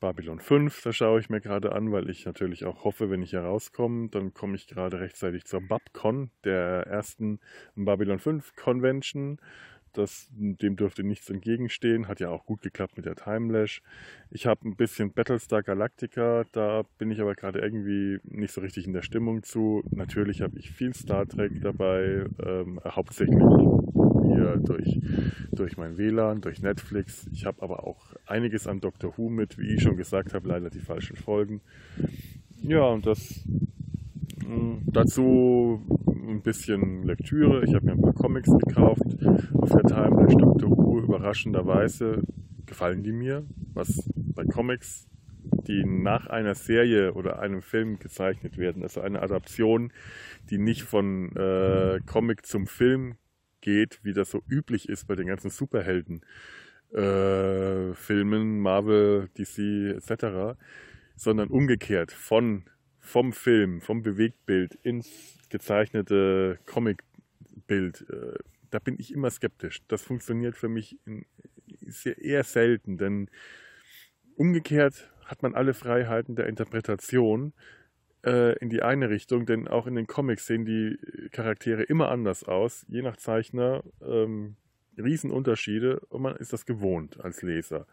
Babylon 5, das schaue ich mir gerade an, weil ich natürlich auch hoffe, wenn ich hier rauskomme, dann komme ich gerade rechtzeitig zur BabCon, der ersten Babylon 5 Convention. Das, dem dürfte nichts entgegenstehen. Hat ja auch gut geklappt mit der Timelash. Ich habe ein bisschen Battlestar Galactica, da bin ich aber gerade irgendwie nicht so richtig in der Stimmung zu. Natürlich habe ich viel Star Trek dabei, ähm, hauptsächlich hier durch, durch mein WLAN, durch Netflix. Ich habe aber auch einiges an Doctor Who mit, wie ich schon gesagt habe, leider die falschen Folgen. Ja, und das mh, hm, dazu ein bisschen Lektüre. Ich habe mir ein paar Comics gekauft auf der Timeless Doctor Who. Überraschenderweise gefallen die mir, was bei Comics die nach einer Serie oder einem Film gezeichnet werden. Also eine Adaption, die nicht von äh, Comic zum Film geht, wie das so üblich ist bei den ganzen Superhelden. Äh, Filmen, Marvel, DC etc., sondern umgekehrt von vom Film, vom Bewegtbild ins gezeichnete Comicbild. Äh, da bin ich immer skeptisch. Das funktioniert für mich in, eher selten, denn umgekehrt hat man alle Freiheiten der Interpretation äh, in die eine Richtung, denn auch in den Comics sehen die Charaktere immer anders aus, je nach Zeichner. Ähm, Riesenunterschiede und man ist das gewohnt als Leser.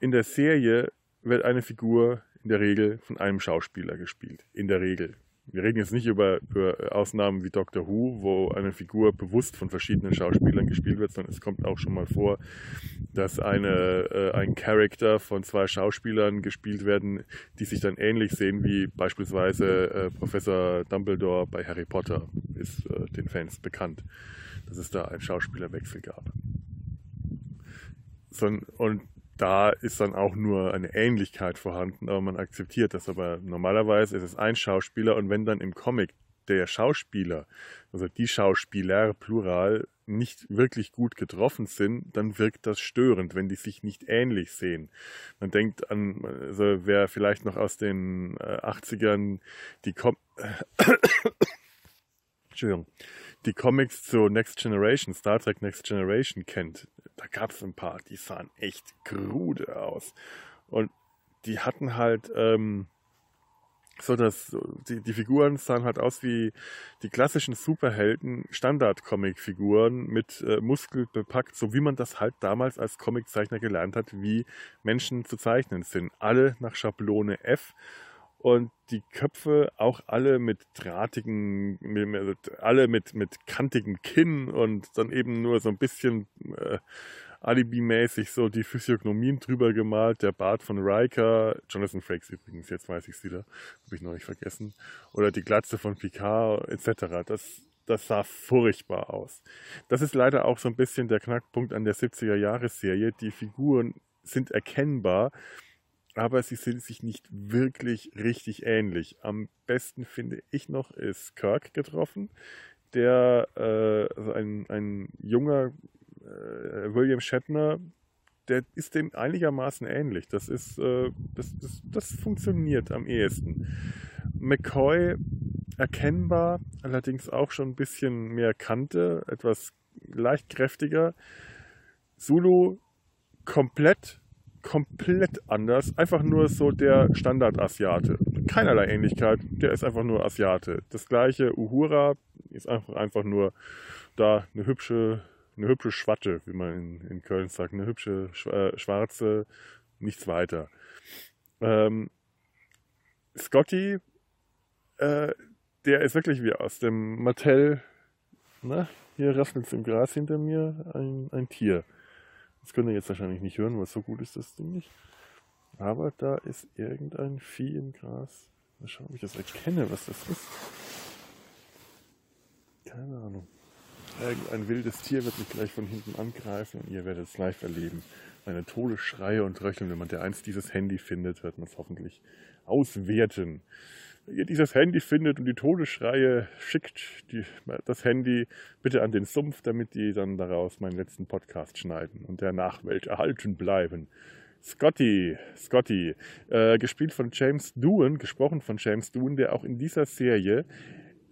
In der Serie wird eine Figur in der Regel von einem Schauspieler gespielt. In der Regel. Wir reden jetzt nicht über, über, Ausnahmen wie Doctor Who, wo eine Figur bewusst von verschiedenen Schauspielern gespielt wird, sondern es kommt auch schon mal vor, dass eine, äh, ein Charakter von zwei Schauspielern gespielt werden, die sich dann ähnlich sehen wie beispielsweise äh, Professor Dumbledore bei Harry Potter, ist äh, den Fans bekannt, dass es da einen Schauspielerwechsel gab. So, und da ist dann auch nur eine Ähnlichkeit vorhanden, aber man akzeptiert das. Aber normalerweise ist es ein Schauspieler und wenn dann im Comic der Schauspieler, also die Schauspieler, plural, nicht wirklich gut getroffen sind, dann wirkt das störend, wenn die sich nicht ähnlich sehen. Man denkt an, also wer vielleicht noch aus den 80ern die Com Entschuldigung, die Comics zu Next Generation, Star Trek Next Generation kennt, da gab es ein paar, die sahen echt krude aus. Und die hatten halt ähm, so, dass die, die Figuren sahen halt aus wie die klassischen Superhelden, Standard-Comic-Figuren mit äh, Muskel bepackt, so wie man das halt damals als Comiczeichner gelernt hat, wie Menschen zu zeichnen sind. Alle nach Schablone F und die Köpfe auch alle mit drahtigen, alle mit, mit kantigem Kinn und dann eben nur so ein bisschen äh, Alibi-mäßig so die Physiognomien drüber gemalt. Der Bart von Riker, Jonathan Frakes übrigens, jetzt weiß ich es wieder, habe ich noch nicht vergessen. Oder die Glatze von Picard etc. Das, das sah furchtbar aus. Das ist leider auch so ein bisschen der Knackpunkt an der 70er-Jahres-Serie. Die Figuren sind erkennbar, aber sie sind sich nicht wirklich richtig ähnlich. Am besten finde ich noch ist Kirk getroffen, der äh, also ein, ein junger äh, William Shatner, der ist dem einigermaßen ähnlich. Das ist äh, das, das, das funktioniert am ehesten. McCoy erkennbar, allerdings auch schon ein bisschen mehr Kante, etwas leicht kräftiger. Zulu komplett komplett anders. Einfach nur so der Standard-Asiate. Keinerlei Ähnlichkeit, der ist einfach nur Asiate. Das gleiche Uhura ist einfach, einfach nur da eine hübsche, eine hübsche Schwatte, wie man in, in Köln sagt. Eine hübsche äh, schwarze, nichts weiter. Ähm, Scotty, äh, der ist wirklich wie aus dem Mattel, ne? hier rasselt es im Gras hinter mir, ein, ein Tier. Das könnt ihr jetzt wahrscheinlich nicht hören, weil so gut ist das Ding nicht. Aber da ist irgendein Vieh im Gras. Mal schauen, ob ich das erkenne, was das ist. Keine Ahnung. Irgendein wildes Tier wird mich gleich von hinten angreifen und ihr werdet es live erleben. Meine Todesschreie und Röcheln, wenn man der einst dieses Handy findet, wird man es hoffentlich auswerten ihr dieses Handy findet und die Todesschreie schickt, die, das Handy bitte an den Sumpf, damit die dann daraus meinen letzten Podcast schneiden und der Nachwelt erhalten bleiben. Scotty, Scotty, äh, gespielt von James Doohan, gesprochen von James Doohan, der auch in dieser Serie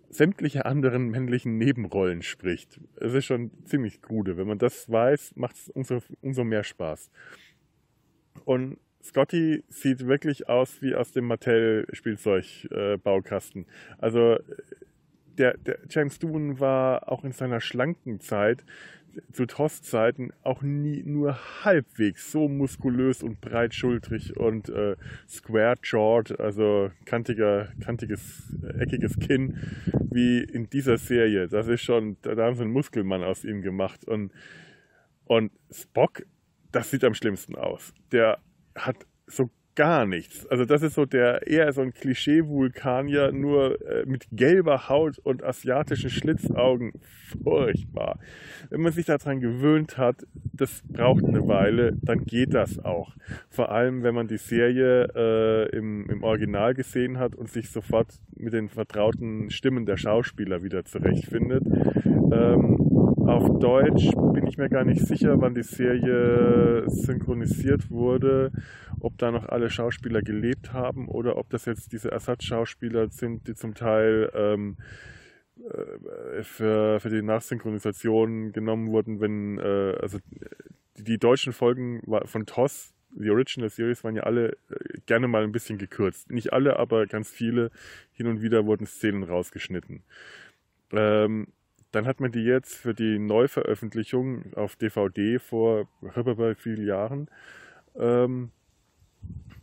sämtliche anderen männlichen Nebenrollen spricht. Es ist schon ziemlich krude. Wenn man das weiß, macht es umso, umso mehr Spaß. Und Scotty sieht wirklich aus wie aus dem Mattel-Spielzeug-Baukasten. Also der, der, James Doohan war auch in seiner schlanken Zeit zu Tost-Zeiten auch nie nur halbwegs so muskulös und breitschultrig und äh, square-jawed, also kantiger, kantiges, eckiges Kinn wie in dieser Serie. Das ist schon, da haben sie einen Muskelmann aus ihm gemacht. Und, und Spock, das sieht am schlimmsten aus. Der hat so gar nichts. Also das ist so der eher so ein Klischee-Vulkanier, nur äh, mit gelber Haut und asiatischen Schlitzaugen. Furchtbar. Wenn man sich daran gewöhnt hat, das braucht eine Weile, dann geht das auch. Vor allem, wenn man die Serie äh, im, im Original gesehen hat und sich sofort mit den vertrauten Stimmen der Schauspieler wieder zurechtfindet. Ähm, auf Deutsch bin mir gar nicht sicher, wann die Serie synchronisiert wurde, ob da noch alle Schauspieler gelebt haben oder ob das jetzt diese Ersatzschauspieler sind, die zum Teil ähm, äh, für, für die Nachsynchronisation genommen wurden, wenn, äh, also die, die, deutschen Folgen von TOS, die Original Series, waren ja alle äh, gerne mal ein bisschen gekürzt. Nicht alle, aber ganz viele. Hin und wieder wurden Szenen rausgeschnitten. Ähm, dann hat man die jetzt für die Neuveröffentlichung auf DVD vor vielen Jahren ähm,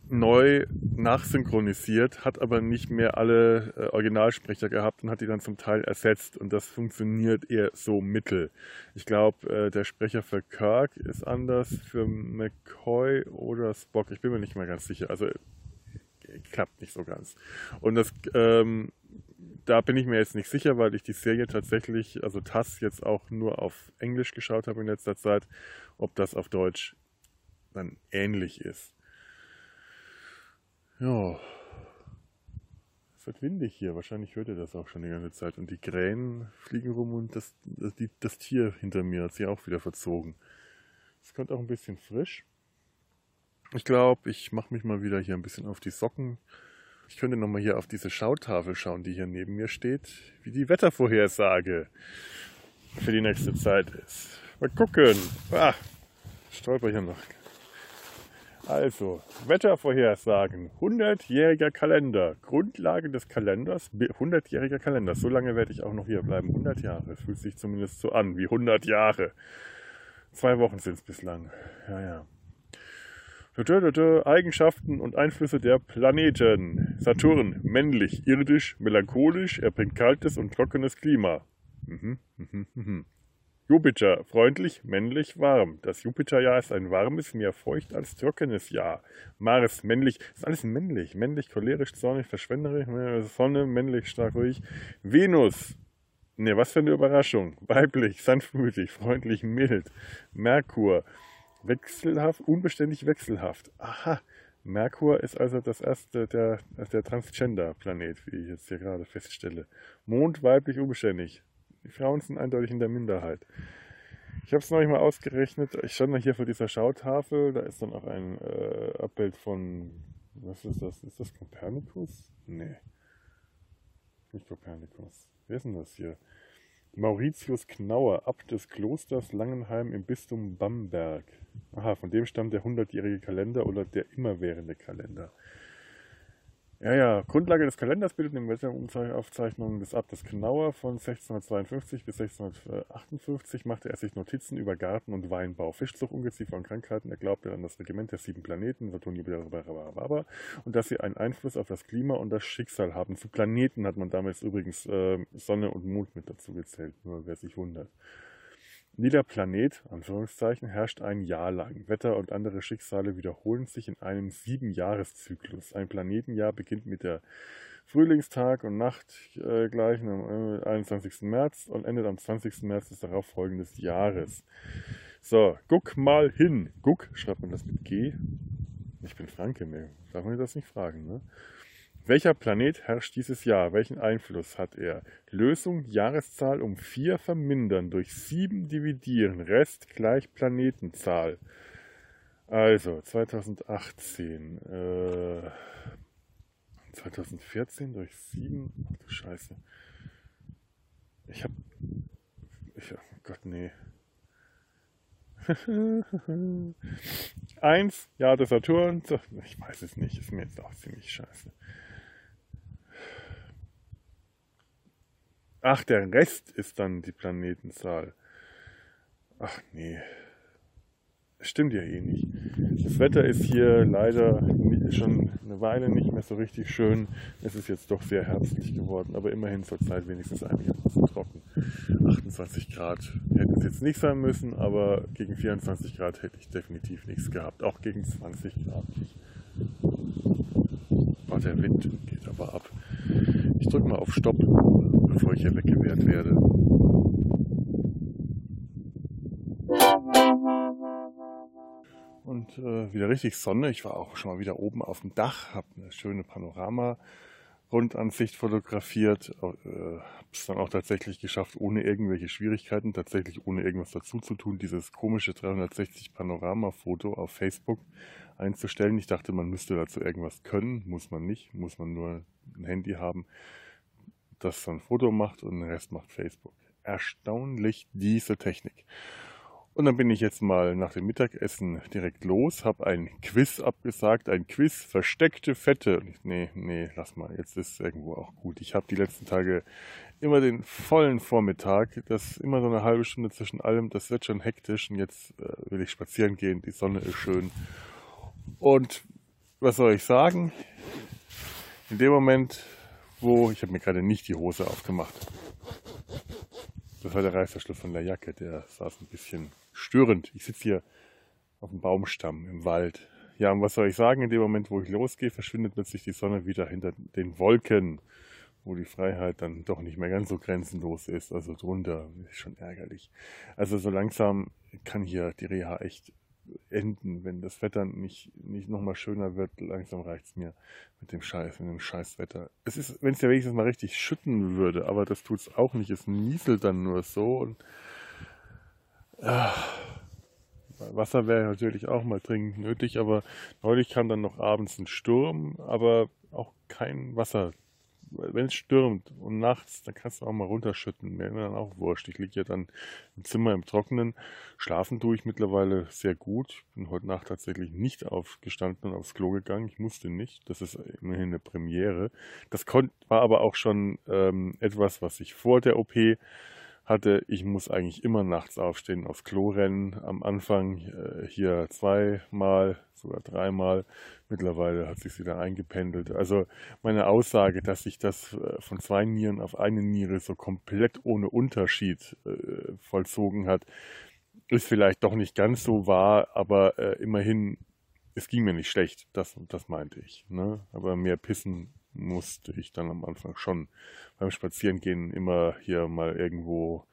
neu nachsynchronisiert, hat aber nicht mehr alle äh, Originalsprecher gehabt und hat die dann zum Teil ersetzt und das funktioniert eher so mittel. Ich glaube, äh, der Sprecher für Kirk ist anders, für McCoy oder Spock, ich bin mir nicht mehr ganz sicher. Also äh, klappt nicht so ganz. Und das ähm, da bin ich mir jetzt nicht sicher, weil ich die Serie tatsächlich, also TAS jetzt auch nur auf Englisch geschaut habe in letzter Zeit, ob das auf Deutsch dann ähnlich ist. Ja. Es wird windig hier, wahrscheinlich hört ihr das auch schon die ganze Zeit. Und die Krähen fliegen rum und das, das, die, das Tier hinter mir hat sich auch wieder verzogen. Es kommt auch ein bisschen frisch. Ich glaube, ich mache mich mal wieder hier ein bisschen auf die Socken ich könnte nochmal hier auf diese Schautafel schauen, die hier neben mir steht, wie die Wettervorhersage für die nächste Zeit ist. Mal gucken. Ah, stolper hier noch. Also, Wettervorhersagen, 100-jähriger Kalender, Grundlage des Kalenders, 100-jähriger Kalender, so lange werde ich auch noch hier bleiben, 100 Jahre, fühlt sich zumindest so an, wie 100 Jahre. Zwei Wochen sind es bislang, ja, ja. Eigenschaften und Einflüsse der Planeten. Saturn, männlich, irdisch, melancholisch, er bringt kaltes und trockenes Klima. Mhm, mhm, mhm. Jupiter, freundlich, männlich, warm. Das Jupiterjahr ist ein warmes, mehr feucht als trockenes Jahr. Mars, männlich, ist alles männlich. Männlich, cholerisch, zornig, verschwenderisch, Sonne, männlich, stark ruhig. Venus, ne, was für eine Überraschung. Weiblich, sanftmütig, freundlich, mild. Merkur, Wechselhaft, unbeständig wechselhaft. Aha. Merkur ist also das erste, der, der Transgender-Planet, wie ich jetzt hier gerade feststelle. Mond weiblich unbeständig. Die Frauen sind eindeutig in der Minderheit. Ich habe es neulich mal ausgerechnet. Ich stand mal hier vor dieser Schautafel. Da ist dann auch ein äh, Abbild von. Was ist das? Ist das Kopernikus? Nee. Nicht Kopernikus. Wer ist denn das hier? Mauritius Knauer, Abt des Klosters Langenheim im Bistum Bamberg. Aha, von dem stammt der hundertjährige Kalender oder der immerwährende Kalender. Ja, ja, Grundlage des Kalenders bildet in Wetteraufzeichnungen des Abtes Knauer von 1652 bis 1658 machte er sich Notizen über Garten- und Weinbau, Fischzucht, Ungeziefer und Krankheiten. Er glaubte an das Regiment der sieben Planeten, Saturn, Jupiter, und dass sie einen Einfluss auf das Klima und das Schicksal haben. Zu Planeten hat man damals übrigens äh, Sonne und Mond mit dazu gezählt, nur wer sich wundert. Jeder Planet herrscht ein Jahr lang. Wetter und andere Schicksale wiederholen sich in einem Siebenjahreszyklus. Ein Planetenjahr beginnt mit der Frühlingstag und Nacht äh, gleichen am 21. Äh, März und endet am 20. März des darauffolgenden Jahres. So, guck mal hin. Guck, schreibt man das mit G? Ich bin Franke, ne? Darf man das nicht fragen, ne? Welcher Planet herrscht dieses Jahr? Welchen Einfluss hat er? Lösung Jahreszahl um 4 vermindern, durch 7 dividieren, Rest gleich Planetenzahl. Also 2018, äh, 2014 durch 7, ach du Scheiße. Ich hab, ich, oh Gott, nee. Eins, ja, der Saturn, ich weiß es nicht, ist mir jetzt auch ziemlich scheiße. Ach, der Rest ist dann die Planetenzahl. Ach nee. Stimmt ja eh nicht. Das Wetter ist hier leider schon eine Weile nicht mehr so richtig schön. Es ist jetzt doch sehr herbstlich geworden, aber immerhin zur Zeit wenigstens einigermaßen trocken. 28 Grad hätte es jetzt nicht sein müssen, aber gegen 24 Grad hätte ich definitiv nichts gehabt. Auch gegen 20 Grad nicht. Oh, der Wind geht aber ab. Ich drücke mal auf Stopp, bevor ich hier weggewehrt werde. Und äh, wieder richtig Sonne. Ich war auch schon mal wieder oben auf dem Dach, habe eine schöne Panorama Rundansicht fotografiert. Äh, habe es dann auch tatsächlich geschafft, ohne irgendwelche Schwierigkeiten, tatsächlich ohne irgendwas dazu zu tun, dieses komische 360 Panorama-Foto auf Facebook einzustellen. Ich dachte, man müsste dazu irgendwas können. Muss man nicht. Muss man nur ein Handy haben, das dann ein Foto macht und den Rest macht Facebook. Erstaunlich diese Technik. Und dann bin ich jetzt mal nach dem Mittagessen direkt los, habe ein Quiz abgesagt, ein Quiz versteckte Fette. Nee, nee, lass mal, jetzt ist es irgendwo auch gut. Ich habe die letzten Tage immer den vollen Vormittag, das ist immer so eine halbe Stunde zwischen allem, das wird schon hektisch und jetzt äh, will ich spazieren gehen, die Sonne ist schön. Und was soll ich sagen? In dem Moment, wo ich habe mir gerade nicht die Hose aufgemacht. Das war der Reißverschluss von der Jacke, der saß ein bisschen störend. Ich sitze hier auf dem Baumstamm im Wald. Ja, und was soll ich sagen? In dem Moment, wo ich losgehe, verschwindet plötzlich die Sonne wieder hinter den Wolken, wo die Freiheit dann doch nicht mehr ganz so grenzenlos ist. Also drunter ist schon ärgerlich. Also so langsam kann hier die Reha echt enden, wenn das Wetter nicht, nicht nochmal schöner wird. Langsam reicht es mir mit dem Scheiß, mit dem Scheißwetter. Es ist, wenn es ja wenigstens mal richtig schütten würde, aber das tut es auch nicht. Es nieselt dann nur so und Wasser wäre natürlich auch mal dringend nötig, aber neulich kam dann noch abends ein Sturm, aber auch kein Wasser. Wenn es stürmt und nachts, dann kannst du auch mal runterschütten. Mir dann auch wurscht. Ich liege ja dann im Zimmer im Trockenen. Schlafen tue ich mittlerweile sehr gut. Ich bin heute Nacht tatsächlich nicht aufgestanden und aufs Klo gegangen. Ich musste nicht. Das ist immerhin eine Premiere. Das war aber auch schon ähm, etwas, was ich vor der OP hatte, ich muss eigentlich immer nachts aufstehen, aufs Klo rennen. Am Anfang äh, hier zweimal, sogar dreimal. Mittlerweile hat sich wieder eingependelt. Also meine Aussage, dass sich das äh, von zwei Nieren auf eine Niere so komplett ohne Unterschied äh, vollzogen hat, ist vielleicht doch nicht ganz so wahr, aber äh, immerhin, es ging mir nicht schlecht. Das, das meinte ich. Ne? Aber mehr pissen musste ich dann am Anfang schon beim Spazierengehen immer hier mal irgendwo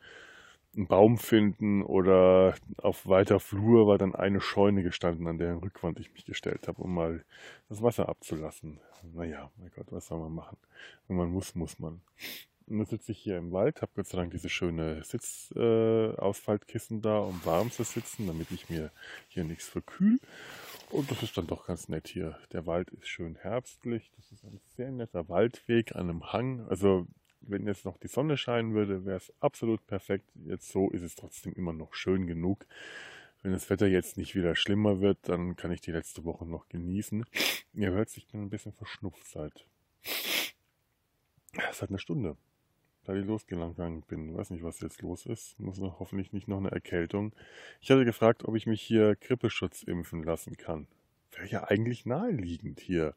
einen Baum finden oder auf weiter Flur war dann eine Scheune gestanden, an deren Rückwand ich mich gestellt habe, um mal das Wasser abzulassen. Naja, mein Gott, was soll man machen? Wenn man muss, muss man. Und dann sitze ich hier im Wald, habe Gott sei Dank diese schöne Sitzausfaltkissen äh, da, um warm zu sitzen, damit ich mir hier nichts verkühl. Und das ist dann doch ganz nett hier. Der Wald ist schön herbstlich. Das ist ein sehr netter Waldweg an einem Hang. Also wenn jetzt noch die Sonne scheinen würde, wäre es absolut perfekt. Jetzt so ist es trotzdem immer noch schön genug. Wenn das Wetter jetzt nicht wieder schlimmer wird, dann kann ich die letzte Woche noch genießen. Ihr hört, ich bin ein bisschen verschnupft seit. Seit einer Stunde da ich losgegangen bin. Weiß nicht, was jetzt los ist. Muss noch, hoffentlich nicht noch eine Erkältung. Ich hatte gefragt, ob ich mich hier Grippeschutz impfen lassen kann. Wäre ja eigentlich naheliegend hier.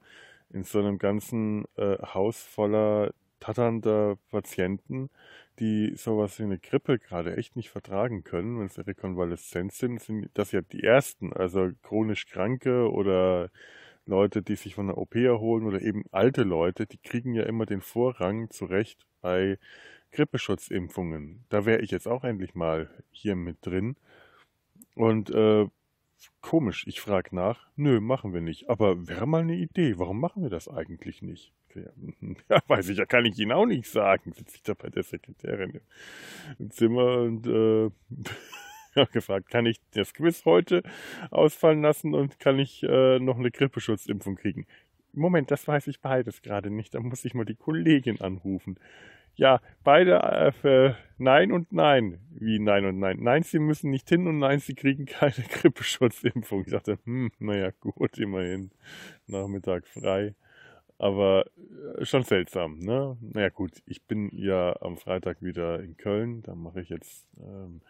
In so einem ganzen äh, Haus voller tatternder Patienten, die sowas wie eine Grippe gerade echt nicht vertragen können, wenn sie rekonvaleszent sind, sind das ja die ersten, also chronisch Kranke oder Leute, die sich von der OP erholen oder eben alte Leute, die kriegen ja immer den Vorrang zurecht bei Grippeschutzimpfungen. Da wäre ich jetzt auch endlich mal hier mit drin. Und äh, komisch, ich frage nach, nö, machen wir nicht. Aber wäre mal eine Idee, warum machen wir das eigentlich nicht? Ja, weiß ich, ja kann ich Ihnen auch nicht sagen. Sitze ich da bei der Sekretärin im Zimmer und äh, gefragt, kann ich das Quiz heute ausfallen lassen und kann ich äh, noch eine Grippeschutzimpfung kriegen? Moment, das weiß ich beides gerade nicht. Da muss ich mal die Kollegin anrufen. Ja, beide äh, für Nein und Nein. Wie Nein und Nein? Nein, sie müssen nicht hin und Nein, sie kriegen keine Grippeschutzimpfung. Ich dachte, hm, naja, gut, immerhin. Nachmittag frei. Aber äh, schon seltsam, ne? Naja, gut, ich bin ja am Freitag wieder in Köln. Da mache ich jetzt ähm,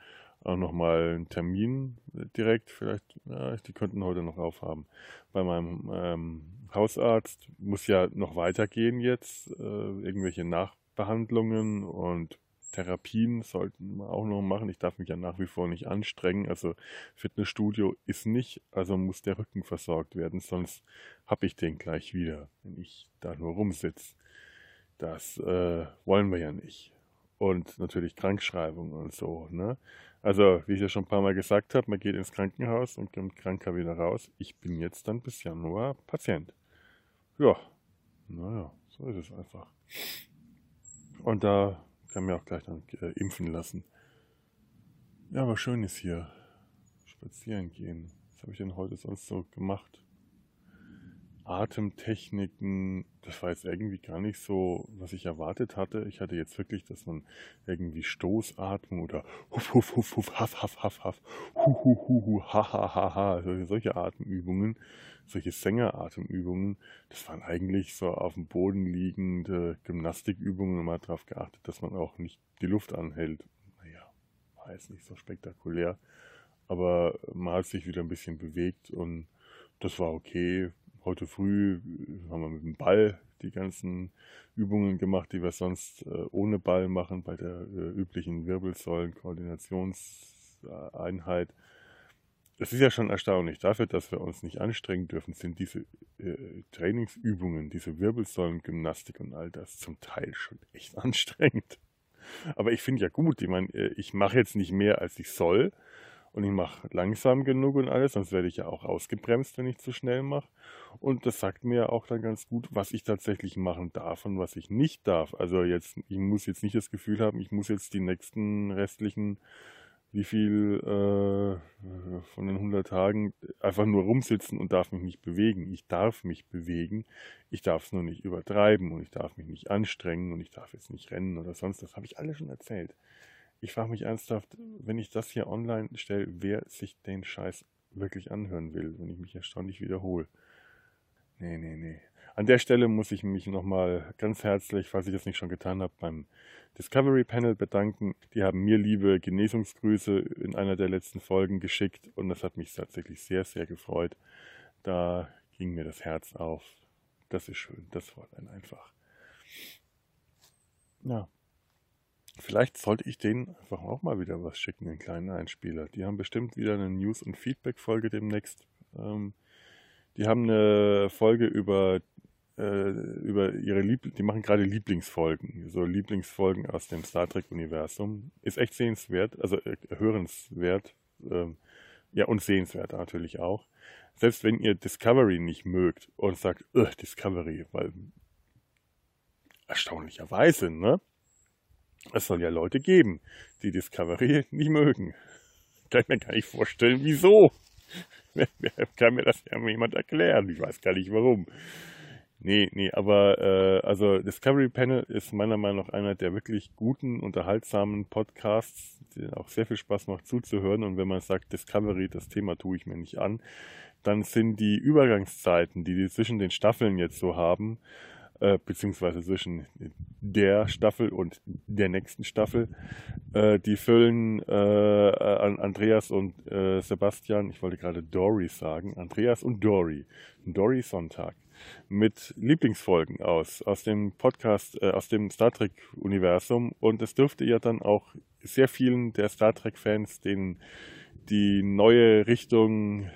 auch nochmal einen Termin direkt. Vielleicht, ja, die könnten heute noch aufhaben. Bei meinem ähm, Hausarzt muss ja noch weitergehen jetzt. Äh, irgendwelche Nachbehandlungen und Therapien sollten wir auch noch machen. Ich darf mich ja nach wie vor nicht anstrengen. Also Fitnessstudio ist nicht, also muss der Rücken versorgt werden, sonst habe ich den gleich wieder, wenn ich da nur rumsitze. Das äh, wollen wir ja nicht. Und natürlich Krankschreibung und so. Ne? Also, wie ich ja schon ein paar Mal gesagt habe, man geht ins Krankenhaus und kommt kranker wieder raus. Ich bin jetzt dann bis Januar Patient. Ja, naja, so ist es einfach. Und da kann mir auch gleich dann äh, impfen lassen. Ja, aber schön ist hier. Spazieren gehen. Was habe ich denn heute sonst so gemacht? Atemtechniken, das war jetzt irgendwie gar nicht so, was ich erwartet hatte. Ich hatte jetzt wirklich, dass man irgendwie Stoßatmung oder huf, huf, huf, huf, haf, haf, haf, haf, hu, hu, hu, hu, ha, ha, ha, ha, solche, solche Atemübungen, solche Sängeratemübungen, das waren eigentlich so auf dem Boden liegende Gymnastikübungen und man hat darauf geachtet, dass man auch nicht die Luft anhält. Naja, war jetzt nicht so spektakulär, aber man hat sich wieder ein bisschen bewegt und das war okay heute früh äh, haben wir mit dem Ball die ganzen Übungen gemacht, die wir sonst äh, ohne Ball machen bei der äh, üblichen Wirbelsäulen-Koordinationseinheit. Es ist ja schon erstaunlich. Dafür, dass wir uns nicht anstrengen dürfen, sind diese Trainingsübungen, diese Wirbelsäulengymnastik und all das zum Teil schon echt anstrengend. Aber ich finde ja gut, ich meine, ich mache jetzt nicht mehr, als ich soll und ich mache langsam genug und alles, sonst werde ich ja auch ausgebremst, wenn ich zu schnell mache. Und das sagt mir auch dann ganz gut, was ich tatsächlich machen darf und was ich nicht darf. Also jetzt, ich muss jetzt nicht das Gefühl haben, ich muss jetzt die nächsten restlichen, wie viel äh, von den 100 Tagen einfach nur rumsitzen und darf mich nicht bewegen. Ich darf mich bewegen, ich darf es nur nicht übertreiben und ich darf mich nicht anstrengen und ich darf jetzt nicht rennen oder sonst. Das habe ich alles schon erzählt. Ich frage mich ernsthaft, wenn ich das hier online stelle, wer sich den Scheiß wirklich anhören will, wenn ich mich erstaunlich wiederhole. Nee, nee, nee. An der Stelle muss ich mich nochmal ganz herzlich, falls ich das nicht schon getan habe, beim Discovery Panel bedanken. Die haben mir liebe Genesungsgrüße in einer der letzten Folgen geschickt und das hat mich tatsächlich sehr, sehr gefreut. Da ging mir das Herz auf. Das ist schön, das freut einen einfach. Ja, Vielleicht sollte ich denen einfach auch mal wieder was schicken, einen kleinen Einspieler. Die haben bestimmt wieder eine News- und Feedback-Folge demnächst. Ähm, die haben eine Folge über, äh, über ihre Lieb die machen gerade Lieblingsfolgen, so Lieblingsfolgen aus dem Star Trek-Universum. Ist echt sehenswert, also äh, hörenswert, ähm, ja und sehenswert natürlich auch. Selbst wenn ihr Discovery nicht mögt und sagt, Discovery, weil erstaunlicherweise, ne? Es soll ja Leute geben, die Discovery nicht mögen. Kann ich mir gar nicht vorstellen, wieso. Wer, kann mir das ja jemand erklären? Ich weiß gar nicht warum. Nee, nee, aber äh, also Discovery Panel ist meiner Meinung nach einer der wirklich guten, unterhaltsamen Podcasts, die auch sehr viel Spaß macht zuzuhören. Und wenn man sagt, Discovery, das Thema tue ich mir nicht an, dann sind die Übergangszeiten, die die zwischen den Staffeln jetzt so haben, äh, beziehungsweise zwischen der Staffel und der nächsten Staffel. Äh, die füllen äh, Andreas und äh, Sebastian, ich wollte gerade Dory sagen, Andreas und Dory, Dory Sonntag, mit Lieblingsfolgen aus, aus dem Podcast, äh, aus dem Star Trek-Universum. Und es dürfte ja dann auch sehr vielen der Star Trek-Fans, denen die neue Richtung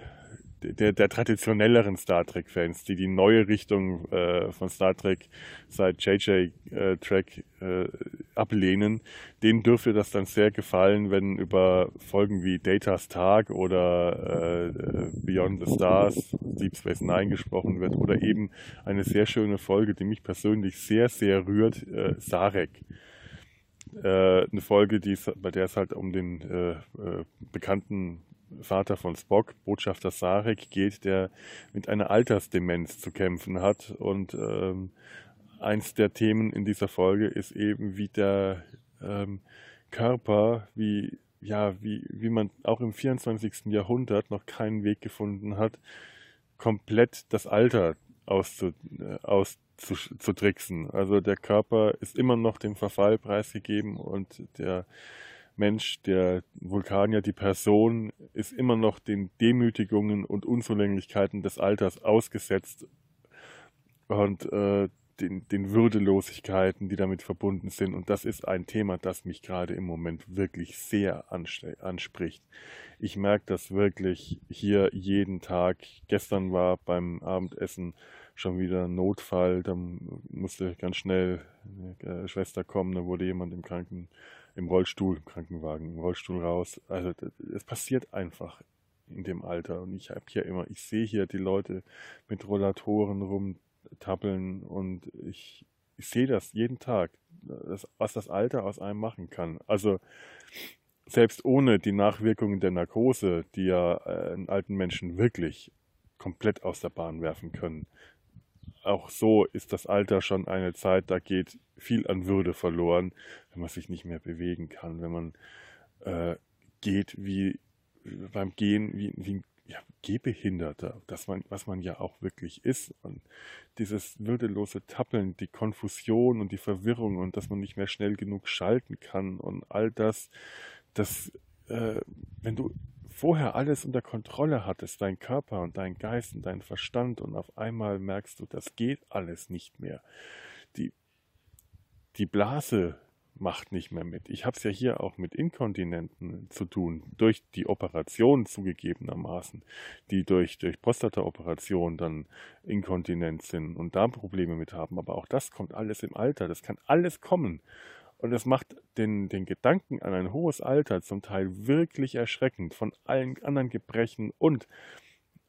der, der traditionelleren Star Trek-Fans, die die neue Richtung äh, von Star Trek seit JJ äh, Trek äh, ablehnen, denen dürfte das dann sehr gefallen, wenn über Folgen wie Data's Tag oder äh, Beyond the Stars, Deep Space Nine gesprochen wird oder eben eine sehr schöne Folge, die mich persönlich sehr, sehr rührt, äh, Sarek. Äh, eine Folge, die, bei der es halt um den äh, äh, bekannten Vater von Spock, Botschafter Sarek, geht, der mit einer Altersdemenz zu kämpfen hat. Und ähm, eins der Themen in dieser Folge ist eben, wie der ähm, Körper, wie, ja, wie, wie man auch im 24. Jahrhundert noch keinen Weg gefunden hat, komplett das Alter auszu, äh, auszutricksen. Also der Körper ist immer noch dem Verfall preisgegeben und der Mensch, der Vulkanier, die Person ist immer noch den Demütigungen und Unzulänglichkeiten des Alters ausgesetzt. Und äh, den, den Würdelosigkeiten, die damit verbunden sind. Und das ist ein Thema, das mich gerade im Moment wirklich sehr anspricht. Ich merke das wirklich hier jeden Tag. Gestern war beim Abendessen schon wieder ein Notfall. Da musste ganz schnell eine äh, Schwester kommen. Da wurde jemand im Kranken, im Rollstuhl, im Krankenwagen, im Rollstuhl raus. Also es passiert einfach in dem Alter. Und ich habe hier immer, ich sehe hier die Leute mit Rollatoren rumtappeln und ich, ich sehe das jeden Tag, das, was das Alter aus einem machen kann. Also selbst ohne die Nachwirkungen der Narkose, die ja äh, einen alten Menschen wirklich komplett aus der Bahn werfen können. Auch so ist das Alter schon eine Zeit, da geht viel an Würde verloren, wenn man sich nicht mehr bewegen kann, wenn man äh, geht wie beim Gehen wie, wie ein ja, Gehbehinderter, das man, was man ja auch wirklich ist. Und dieses würdelose Tappeln, die Konfusion und die Verwirrung und dass man nicht mehr schnell genug schalten kann und all das, das, äh, wenn du vorher alles unter Kontrolle hattest, dein Körper und dein Geist und dein Verstand und auf einmal merkst du, das geht alles nicht mehr. Die, die Blase macht nicht mehr mit. Ich habe es ja hier auch mit Inkontinenten zu tun, durch die Operation zugegebenermaßen, die durch, durch Prostata-Operation dann inkontinent sind und Darmprobleme mit haben. Aber auch das kommt alles im Alter, das kann alles kommen. Und das macht den, den Gedanken an ein hohes Alter zum Teil wirklich erschreckend von allen anderen Gebrechen und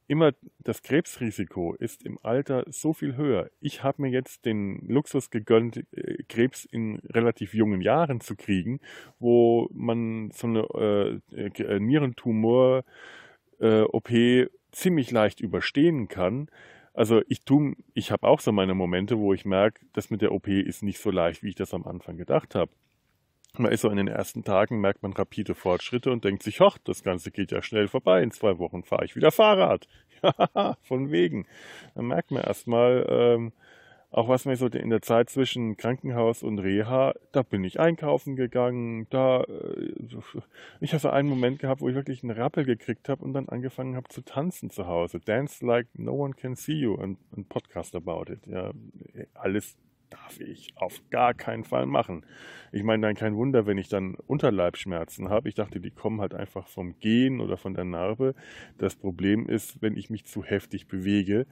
immer das Krebsrisiko ist im Alter so viel höher. Ich habe mir jetzt den Luxus gegönnt, äh, Krebs in relativ jungen Jahren zu kriegen, wo man so eine äh, äh Nierentumor-OP äh, ziemlich leicht überstehen kann. Also ich tu, ich habe auch so meine Momente, wo ich merke, das mit der OP ist nicht so leicht, wie ich das am Anfang gedacht habe. Man ist so in den ersten Tagen, merkt man rapide Fortschritte und denkt sich, ach, das Ganze geht ja schnell vorbei. In zwei Wochen fahre ich wieder Fahrrad. Ja, von wegen. Dann merkt man erstmal, ähm, auch was mir so in der Zeit zwischen Krankenhaus und Reha, da bin ich einkaufen gegangen, da, äh, ich habe einen Moment gehabt, wo ich wirklich einen Rappel gekriegt habe und dann angefangen habe zu tanzen zu Hause. Dance like no one can see you, ein, ein Podcast about it. Ja, alles darf ich auf gar keinen Fall machen. Ich meine dann kein Wunder, wenn ich dann Unterleibschmerzen habe. Ich dachte, die kommen halt einfach vom Gehen oder von der Narbe. Das Problem ist, wenn ich mich zu heftig bewege,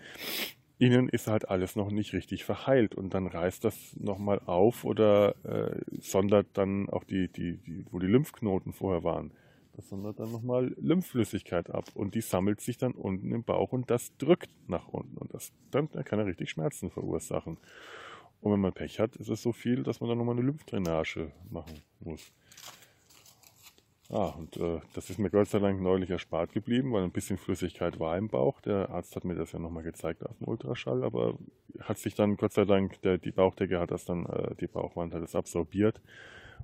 innen ist halt alles noch nicht richtig verheilt und dann reißt das nochmal auf oder äh, sondert dann auch die, die, die, wo die Lymphknoten vorher waren. Das sondert dann nochmal Lymphflüssigkeit ab und die sammelt sich dann unten im Bauch und das drückt nach unten und das dann kann er richtig Schmerzen verursachen. Und wenn man Pech hat, ist es so viel, dass man dann nochmal eine Lymphdrainage machen muss. Ah, und äh, das ist mir Gott sei Dank neulich erspart geblieben, weil ein bisschen Flüssigkeit war im Bauch. Der Arzt hat mir das ja nochmal gezeigt auf dem Ultraschall, aber hat sich dann Gott sei Dank, der, die Bauchdecke hat das dann, äh, die Bauchwand hat es absorbiert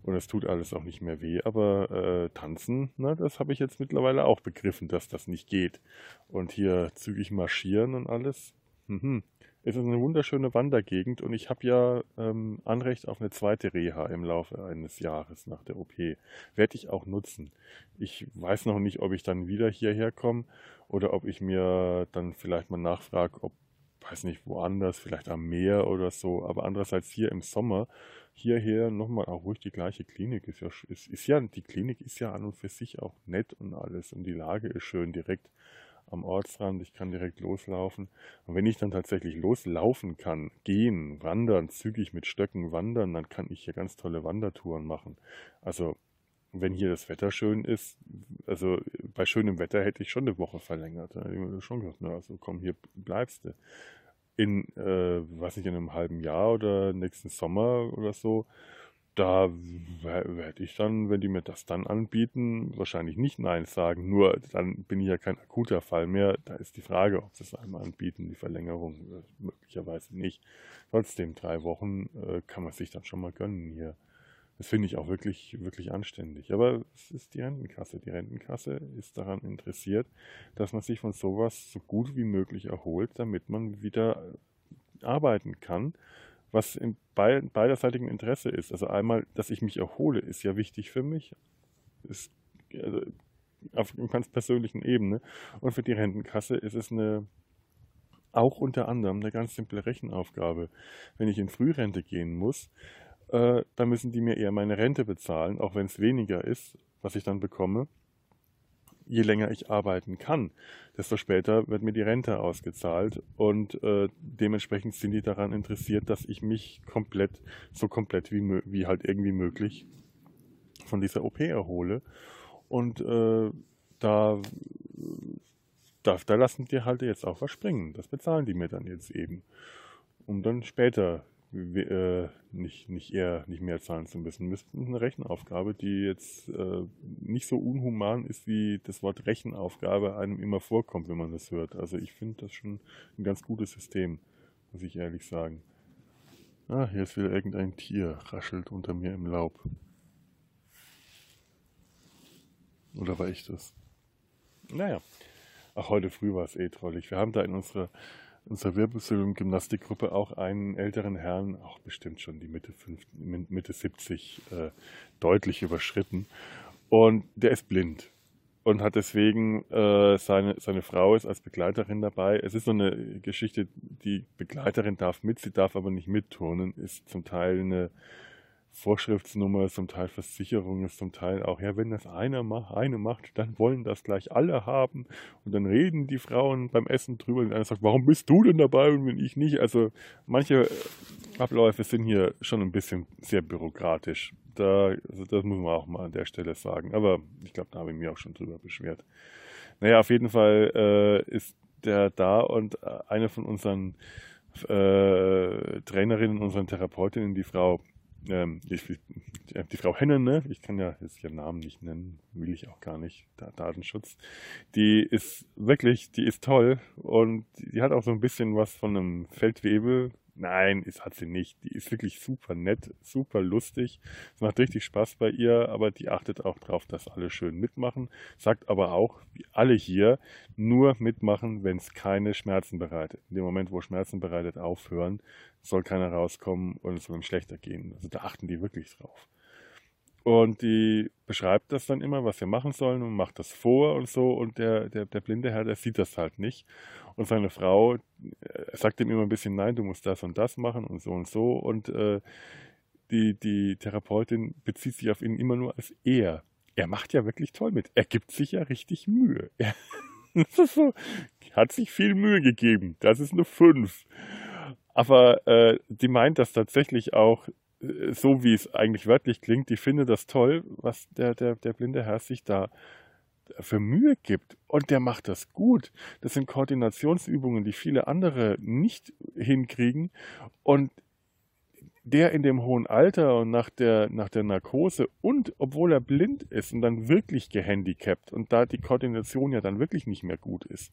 und es tut alles auch nicht mehr weh. Aber äh, tanzen, na, das habe ich jetzt mittlerweile auch begriffen, dass das nicht geht. Und hier zügig marschieren und alles. Mhm. Es ist eine wunderschöne Wandergegend und ich habe ja ähm, Anrecht auf eine zweite Reha im Laufe eines Jahres nach der OP. Werde ich auch nutzen. Ich weiß noch nicht, ob ich dann wieder hierher komme oder ob ich mir dann vielleicht mal nachfrage, ob, weiß nicht, woanders, vielleicht am Meer oder so. Aber andererseits hier im Sommer, hierher nochmal auch ruhig die gleiche Klinik. Ist ja, ist, ist ja, die Klinik ist ja an und für sich auch nett und alles und die Lage ist schön direkt am Ortsrand, ich kann direkt loslaufen. Und wenn ich dann tatsächlich loslaufen kann, gehen, wandern, zügig mit Stöcken wandern, dann kann ich hier ganz tolle Wandertouren machen. Also wenn hier das Wetter schön ist, also bei schönem Wetter hätte ich schon eine Woche verlängert. Da hätte ich schon gesagt, na, also komm, hier bleibst du. In, äh, weiß nicht, in einem halben Jahr oder nächsten Sommer oder so, da werde ich dann, wenn die mir das dann anbieten, wahrscheinlich nicht Nein sagen. Nur dann bin ich ja kein akuter Fall mehr. Da ist die Frage, ob sie es einmal anbieten, die Verlängerung, äh, möglicherweise nicht. Trotzdem, drei Wochen äh, kann man sich dann schon mal gönnen hier. Das finde ich auch wirklich, wirklich anständig. Aber es ist die Rentenkasse. Die Rentenkasse ist daran interessiert, dass man sich von sowas so gut wie möglich erholt, damit man wieder arbeiten kann was in beiderseitigem Interesse ist. Also einmal, dass ich mich erhole, ist ja wichtig für mich. Ist, also auf einer ganz persönlichen Ebene. Und für die Rentenkasse ist es eine, auch unter anderem eine ganz simple Rechenaufgabe. Wenn ich in Frührente gehen muss, äh, dann müssen die mir eher meine Rente bezahlen, auch wenn es weniger ist, was ich dann bekomme. Je länger ich arbeiten kann, desto später wird mir die Rente ausgezahlt und äh, dementsprechend sind die daran interessiert, dass ich mich komplett, so komplett wie, wie halt irgendwie möglich von dieser OP erhole. Und äh, da, da, da lassen die halt jetzt auch was springen. Das bezahlen die mir dann jetzt eben. Um dann später äh, nicht, nicht eher nicht mehr zahlen zu müssen. Das ist eine Rechenaufgabe, die jetzt äh, nicht so unhuman ist, wie das Wort Rechenaufgabe einem immer vorkommt, wenn man das hört. Also ich finde das schon ein ganz gutes System, muss ich ehrlich sagen. Ah, hier ist wieder irgendein Tier, raschelt unter mir im Laub. Oder war ich das? Naja. Ach, heute früh war es eh trollig. Wir haben da in unserer, unserer Wirbelsäulen-Gymnastikgruppe auch einen älteren Herrn, auch bestimmt schon die Mitte, 50, Mitte 70, äh, deutlich überschritten. Und der ist blind und hat deswegen äh, seine, seine Frau ist als Begleiterin dabei. Es ist so eine Geschichte, die Begleiterin darf mit, sie darf aber nicht mitturnen, ist zum Teil eine Vorschriftsnummer, zum Teil Versicherungen, zum Teil auch, ja, wenn das einer macht, eine macht, dann wollen das gleich alle haben. Und dann reden die Frauen beim Essen drüber und einer sagt, warum bist du denn dabei und wenn ich nicht? Also manche Abläufe sind hier schon ein bisschen sehr bürokratisch. Da, also das muss man auch mal an der Stelle sagen. Aber ich glaube, da habe ich mich auch schon drüber beschwert. Naja, auf jeden Fall äh, ist der da und äh, eine von unseren äh, Trainerinnen, unseren Therapeutinnen, die Frau ähm, ich, die Frau Hennen, ne? ich kann ja jetzt ihren Namen nicht nennen, will ich auch gar nicht, Datenschutz, die ist wirklich, die ist toll und die hat auch so ein bisschen was von einem Feldwebel, Nein, es hat sie nicht. Die ist wirklich super nett, super lustig. Es macht richtig Spaß bei ihr, aber die achtet auch darauf, dass alle schön mitmachen. Sagt aber auch, wie alle hier, nur mitmachen, wenn es keine Schmerzen bereitet. In dem Moment, wo Schmerzen bereitet aufhören, soll keiner rauskommen und es soll ihm schlechter gehen. Also da achten die wirklich drauf. Und die beschreibt das dann immer, was wir machen sollen und macht das vor und so. Und der, der, der blinde Herr, der sieht das halt nicht. Und seine Frau äh, sagt ihm immer ein bisschen, nein, du musst das und das machen und so und so. Und äh, die, die Therapeutin bezieht sich auf ihn immer nur als er. Er macht ja wirklich toll mit. Er gibt sich ja richtig Mühe. Er so, hat sich viel Mühe gegeben. Das ist eine 5. Aber äh, die meint das tatsächlich auch so wie es eigentlich wörtlich klingt, ich finde das toll, was der, der, der blinde Herr sich da für Mühe gibt. Und der macht das gut. Das sind Koordinationsübungen, die viele andere nicht hinkriegen. Und der in dem hohen Alter und nach der, nach der Narkose und obwohl er blind ist und dann wirklich gehandicapt und da die Koordination ja dann wirklich nicht mehr gut ist,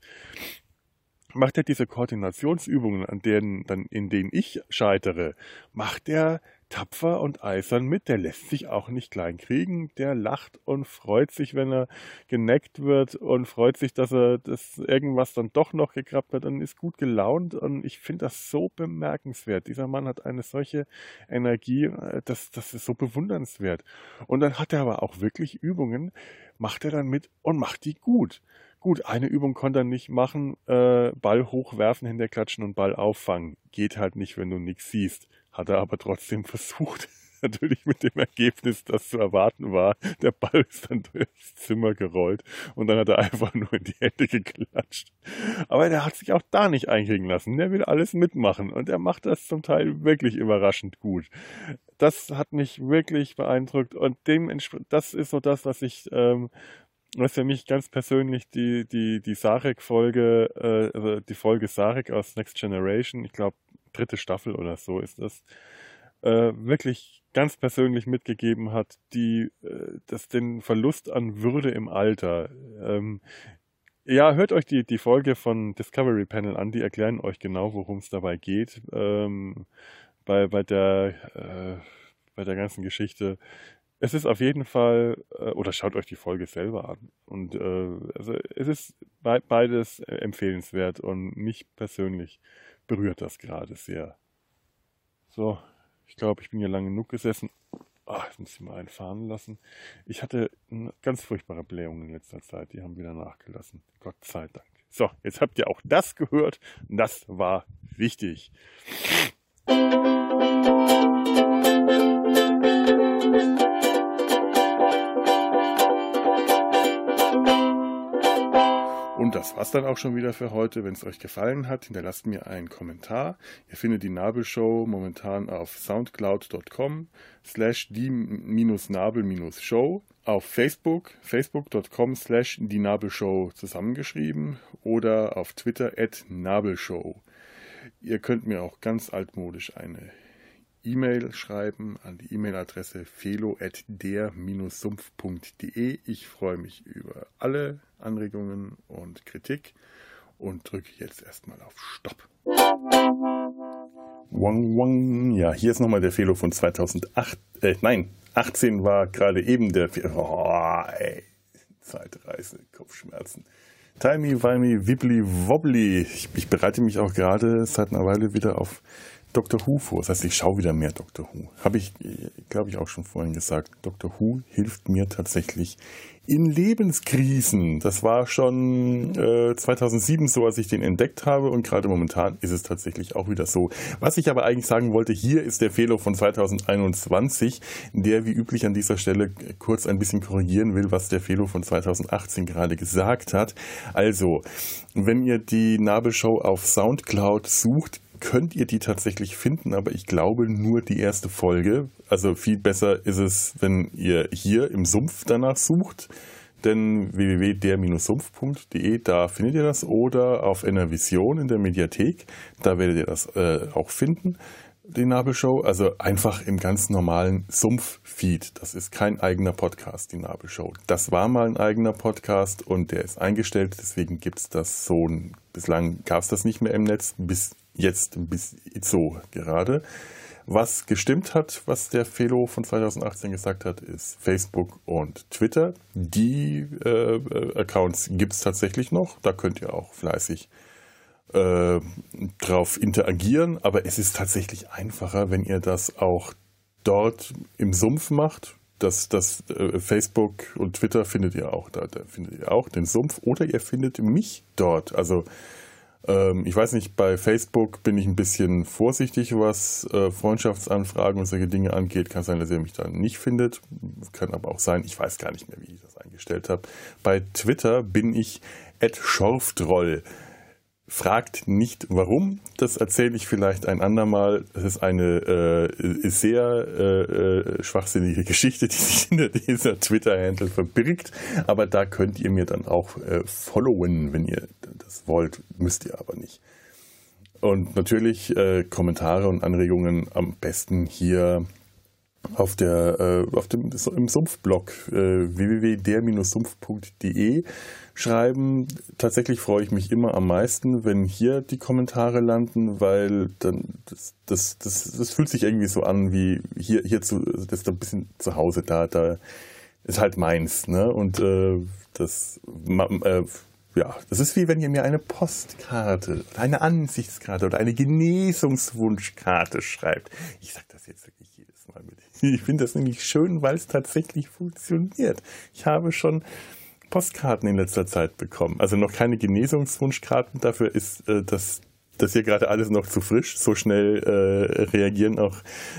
macht er diese Koordinationsübungen, an denen dann, in denen ich scheitere, macht er tapfer und eisern mit. Der lässt sich auch nicht klein kriegen. Der lacht und freut sich, wenn er geneckt wird und freut sich, dass er dass irgendwas dann doch noch geklappt hat und ist gut gelaunt. Und ich finde das so bemerkenswert. Dieser Mann hat eine solche Energie, äh, das, das ist so bewundernswert. Und dann hat er aber auch wirklich Übungen, macht er dann mit und macht die gut. Gut, eine Übung konnte er nicht machen, äh, Ball hochwerfen, hinterklatschen und Ball auffangen. Geht halt nicht, wenn du nichts siehst. Hat er aber trotzdem versucht. Natürlich mit dem Ergebnis, das zu erwarten war. Der Ball ist dann durchs Zimmer gerollt und dann hat er einfach nur in die Hände geklatscht. Aber der hat sich auch da nicht einkriegen lassen. Der will alles mitmachen und er macht das zum Teil wirklich überraschend gut. Das hat mich wirklich beeindruckt und dementsprechend, das ist so das, was ich ähm, was für mich ganz persönlich die, die, die Sarek-Folge, äh, also die Folge Sarek aus Next Generation, ich glaube, dritte Staffel oder so ist das, äh, wirklich ganz persönlich mitgegeben hat, die, äh, das den Verlust an Würde im Alter. Ähm, ja, hört euch die, die Folge von Discovery Panel an, die erklären euch genau, worum es dabei geht. Ähm, bei, bei, der, äh, bei der ganzen Geschichte. Es ist auf jeden Fall, äh, oder schaut euch die Folge selber an. Und äh, also es ist beides empfehlenswert und mich persönlich berührt das gerade sehr. So, ich glaube, ich bin hier lange genug gesessen. Ach, jetzt muss ich mal einfahren lassen. Ich hatte ganz furchtbare Blähungen in letzter Zeit. Die haben wieder nachgelassen. Gott sei Dank. So, jetzt habt ihr auch das gehört. Das war wichtig. Und das war's dann auch schon wieder für heute. Wenn es euch gefallen hat, hinterlasst mir einen Kommentar. Ihr findet die Nabelshow momentan auf soundcloud.com slash die-nabel-show auf Facebook, facebook.com slash die Nabelshow zusammengeschrieben oder auf Twitter at Nabelshow. Ihr könnt mir auch ganz altmodisch eine E-Mail schreiben an die E-Mail-Adresse felo.der-sumpf.de. Ich freue mich über alle Anregungen und Kritik und drücke jetzt erstmal auf Stopp. Wang, wang. Ja, hier ist nochmal der Felo von 2008. Äh, nein, 18 war gerade eben der Felo. Oh, ey. Zeitreise, Kopfschmerzen. Timey, Wimey, Wibbly, Wobbly. Ich, ich bereite mich auch gerade seit einer Weile wieder auf Dr. Who vor. Das heißt, ich schaue wieder mehr Dr. Who. Habe ich, glaube ich, auch schon vorhin gesagt. Dr. Who hilft mir tatsächlich in Lebenskrisen. Das war schon äh, 2007 so, als ich den entdeckt habe und gerade momentan ist es tatsächlich auch wieder so. Was ich aber eigentlich sagen wollte, hier ist der Fehler von 2021, der wie üblich an dieser Stelle kurz ein bisschen korrigieren will, was der Fehler von 2018 gerade gesagt hat. Also, wenn ihr die Nabelshow auf Soundcloud sucht, könnt ihr die tatsächlich finden, aber ich glaube nur die erste Folge. Also viel besser ist es, wenn ihr hier im Sumpf danach sucht. Denn www.der-sumpf.de, da findet ihr das. Oder auf Enervision in der Mediathek, da werdet ihr das äh, auch finden die Nabelshow. Also einfach im ganz normalen Sumpf-Feed. Das ist kein eigener Podcast, die Nabelshow. Das war mal ein eigener Podcast und der ist eingestellt. Deswegen gibt es das so. Bislang gab es das nicht mehr im Netz. Bis jetzt bis so gerade. Was gestimmt hat, was der Felo von 2018 gesagt hat, ist Facebook und Twitter. Die äh, Accounts gibt es tatsächlich noch. Da könnt ihr auch fleißig äh, drauf interagieren. Aber es ist tatsächlich einfacher, wenn ihr das auch dort im Sumpf macht. Das, das äh, Facebook und Twitter findet ihr auch da. Da findet ihr auch den Sumpf. Oder ihr findet mich dort. Also ähm, ich weiß nicht, bei Facebook bin ich ein bisschen vorsichtig, was äh, Freundschaftsanfragen und solche Dinge angeht. Kann sein, dass ihr mich da nicht findet. Kann aber auch sein, ich weiß gar nicht mehr, wie ich das eingestellt habe. Bei Twitter bin ich Schorftroll. Fragt nicht warum, das erzähle ich vielleicht ein andermal. Es ist eine äh, sehr äh, äh, schwachsinnige Geschichte, die sich hinter dieser Twitter-Handle verbirgt. Aber da könnt ihr mir dann auch äh, followen, wenn ihr das wollt. Müsst ihr aber nicht. Und natürlich äh, Kommentare und Anregungen am besten hier auf der äh, auf dem im Sumpfblog äh, www.der-sumpf.de schreiben. Tatsächlich freue ich mich immer am meisten, wenn hier die Kommentare landen, weil dann das, das, das, das fühlt sich irgendwie so an wie hier, hier zu, das ist ein bisschen zu Hause da, da ist halt meins, ne? Und äh, das äh, ja, das ist wie wenn ihr mir eine Postkarte, eine Ansichtskarte oder eine Genesungswunschkarte schreibt. Ich sage das jetzt wirklich jedes Mal mit. Ich finde das nämlich schön, weil es tatsächlich funktioniert. Ich habe schon Postkarten in letzter Zeit bekommen. Also noch keine Genesungswunschkarten. Dafür ist äh, das, das hier gerade alles noch zu frisch. So schnell äh, reagieren auch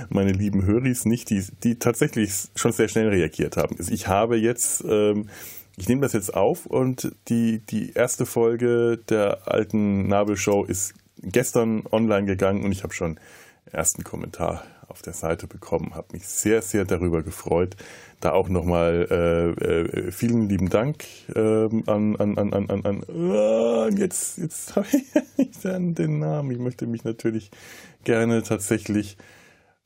meine lieben Höris nicht, die, die tatsächlich schon sehr schnell reagiert haben. Also ich habe jetzt, ähm, ich nehme das jetzt auf und die, die erste Folge der alten Nabelshow ist gestern online gegangen und ich habe schon ersten Kommentar auf der Seite bekommen. Habe mich sehr, sehr darüber gefreut. Da auch nochmal äh, äh, vielen lieben Dank ähm, an, an, an, an, an, uh, jetzt, jetzt habe ich nicht den Namen. Ich möchte mich natürlich gerne tatsächlich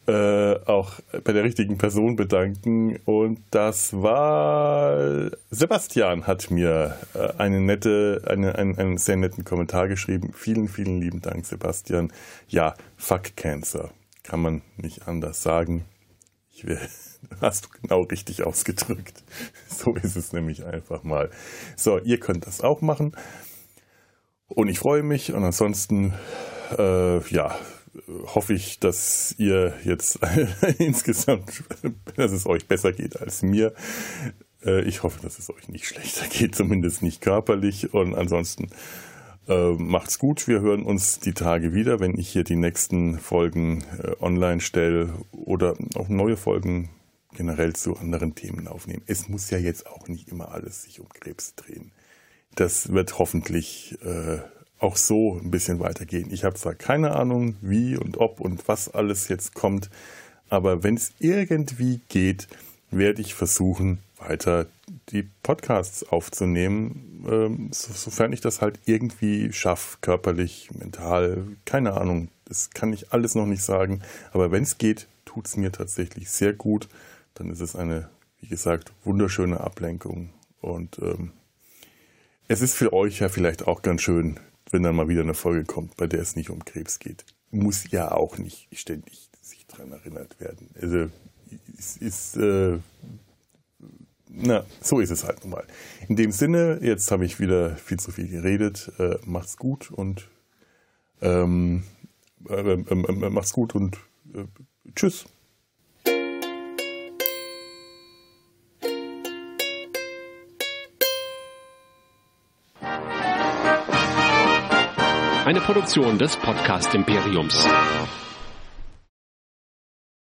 äh, auch bei der richtigen Person bedanken. Und das war Sebastian hat mir äh, eine nette, eine, einen, einen sehr netten Kommentar geschrieben. Vielen, vielen lieben Dank, Sebastian. Ja, fuck Cancer kann man nicht anders sagen. Ich will, hast du genau richtig ausgedrückt. So ist es nämlich einfach mal. So, ihr könnt das auch machen. Und ich freue mich. Und ansonsten, äh, ja, hoffe ich, dass ihr jetzt insgesamt, dass es euch besser geht als mir. Äh, ich hoffe, dass es euch nicht schlechter geht, zumindest nicht körperlich. Und ansonsten Äh, macht's gut, wir hören uns die Tage wieder, wenn ich hier die nächsten Folgen äh, online stelle oder auch neue Folgen generell zu anderen Themen aufnehme. Es muss ja jetzt auch nicht immer alles sich um Krebs drehen. Das wird hoffentlich äh, auch so ein bisschen weitergehen. Ich habe zwar keine Ahnung, wie und ob und was alles jetzt kommt, aber wenn es irgendwie geht, werde ich versuchen, weiter die Podcasts aufzunehmen, ähm, so, sofern ich das halt irgendwie schaffe, körperlich, mental, keine Ahnung. Das kann ich alles noch nicht sagen. Aber wenn es geht, tut es mir tatsächlich sehr gut. Dann ist es eine, wie gesagt, wunderschöne Ablenkung. Und ähm, es ist für euch ja vielleicht auch ganz schön, wenn dann mal wieder eine Folge kommt, bei der es nicht um Krebs geht. Muss ja auch nicht ständig sich daran erinnert werden. Also es ist äh, na, so ist es halt nun mal. In dem Sinne, jetzt habe ich wieder viel zu viel geredet. Äh, macht's gut und ähm, äh, äh, macht's gut und äh, tschüss. Eine Produktion des Podcast Imperiums.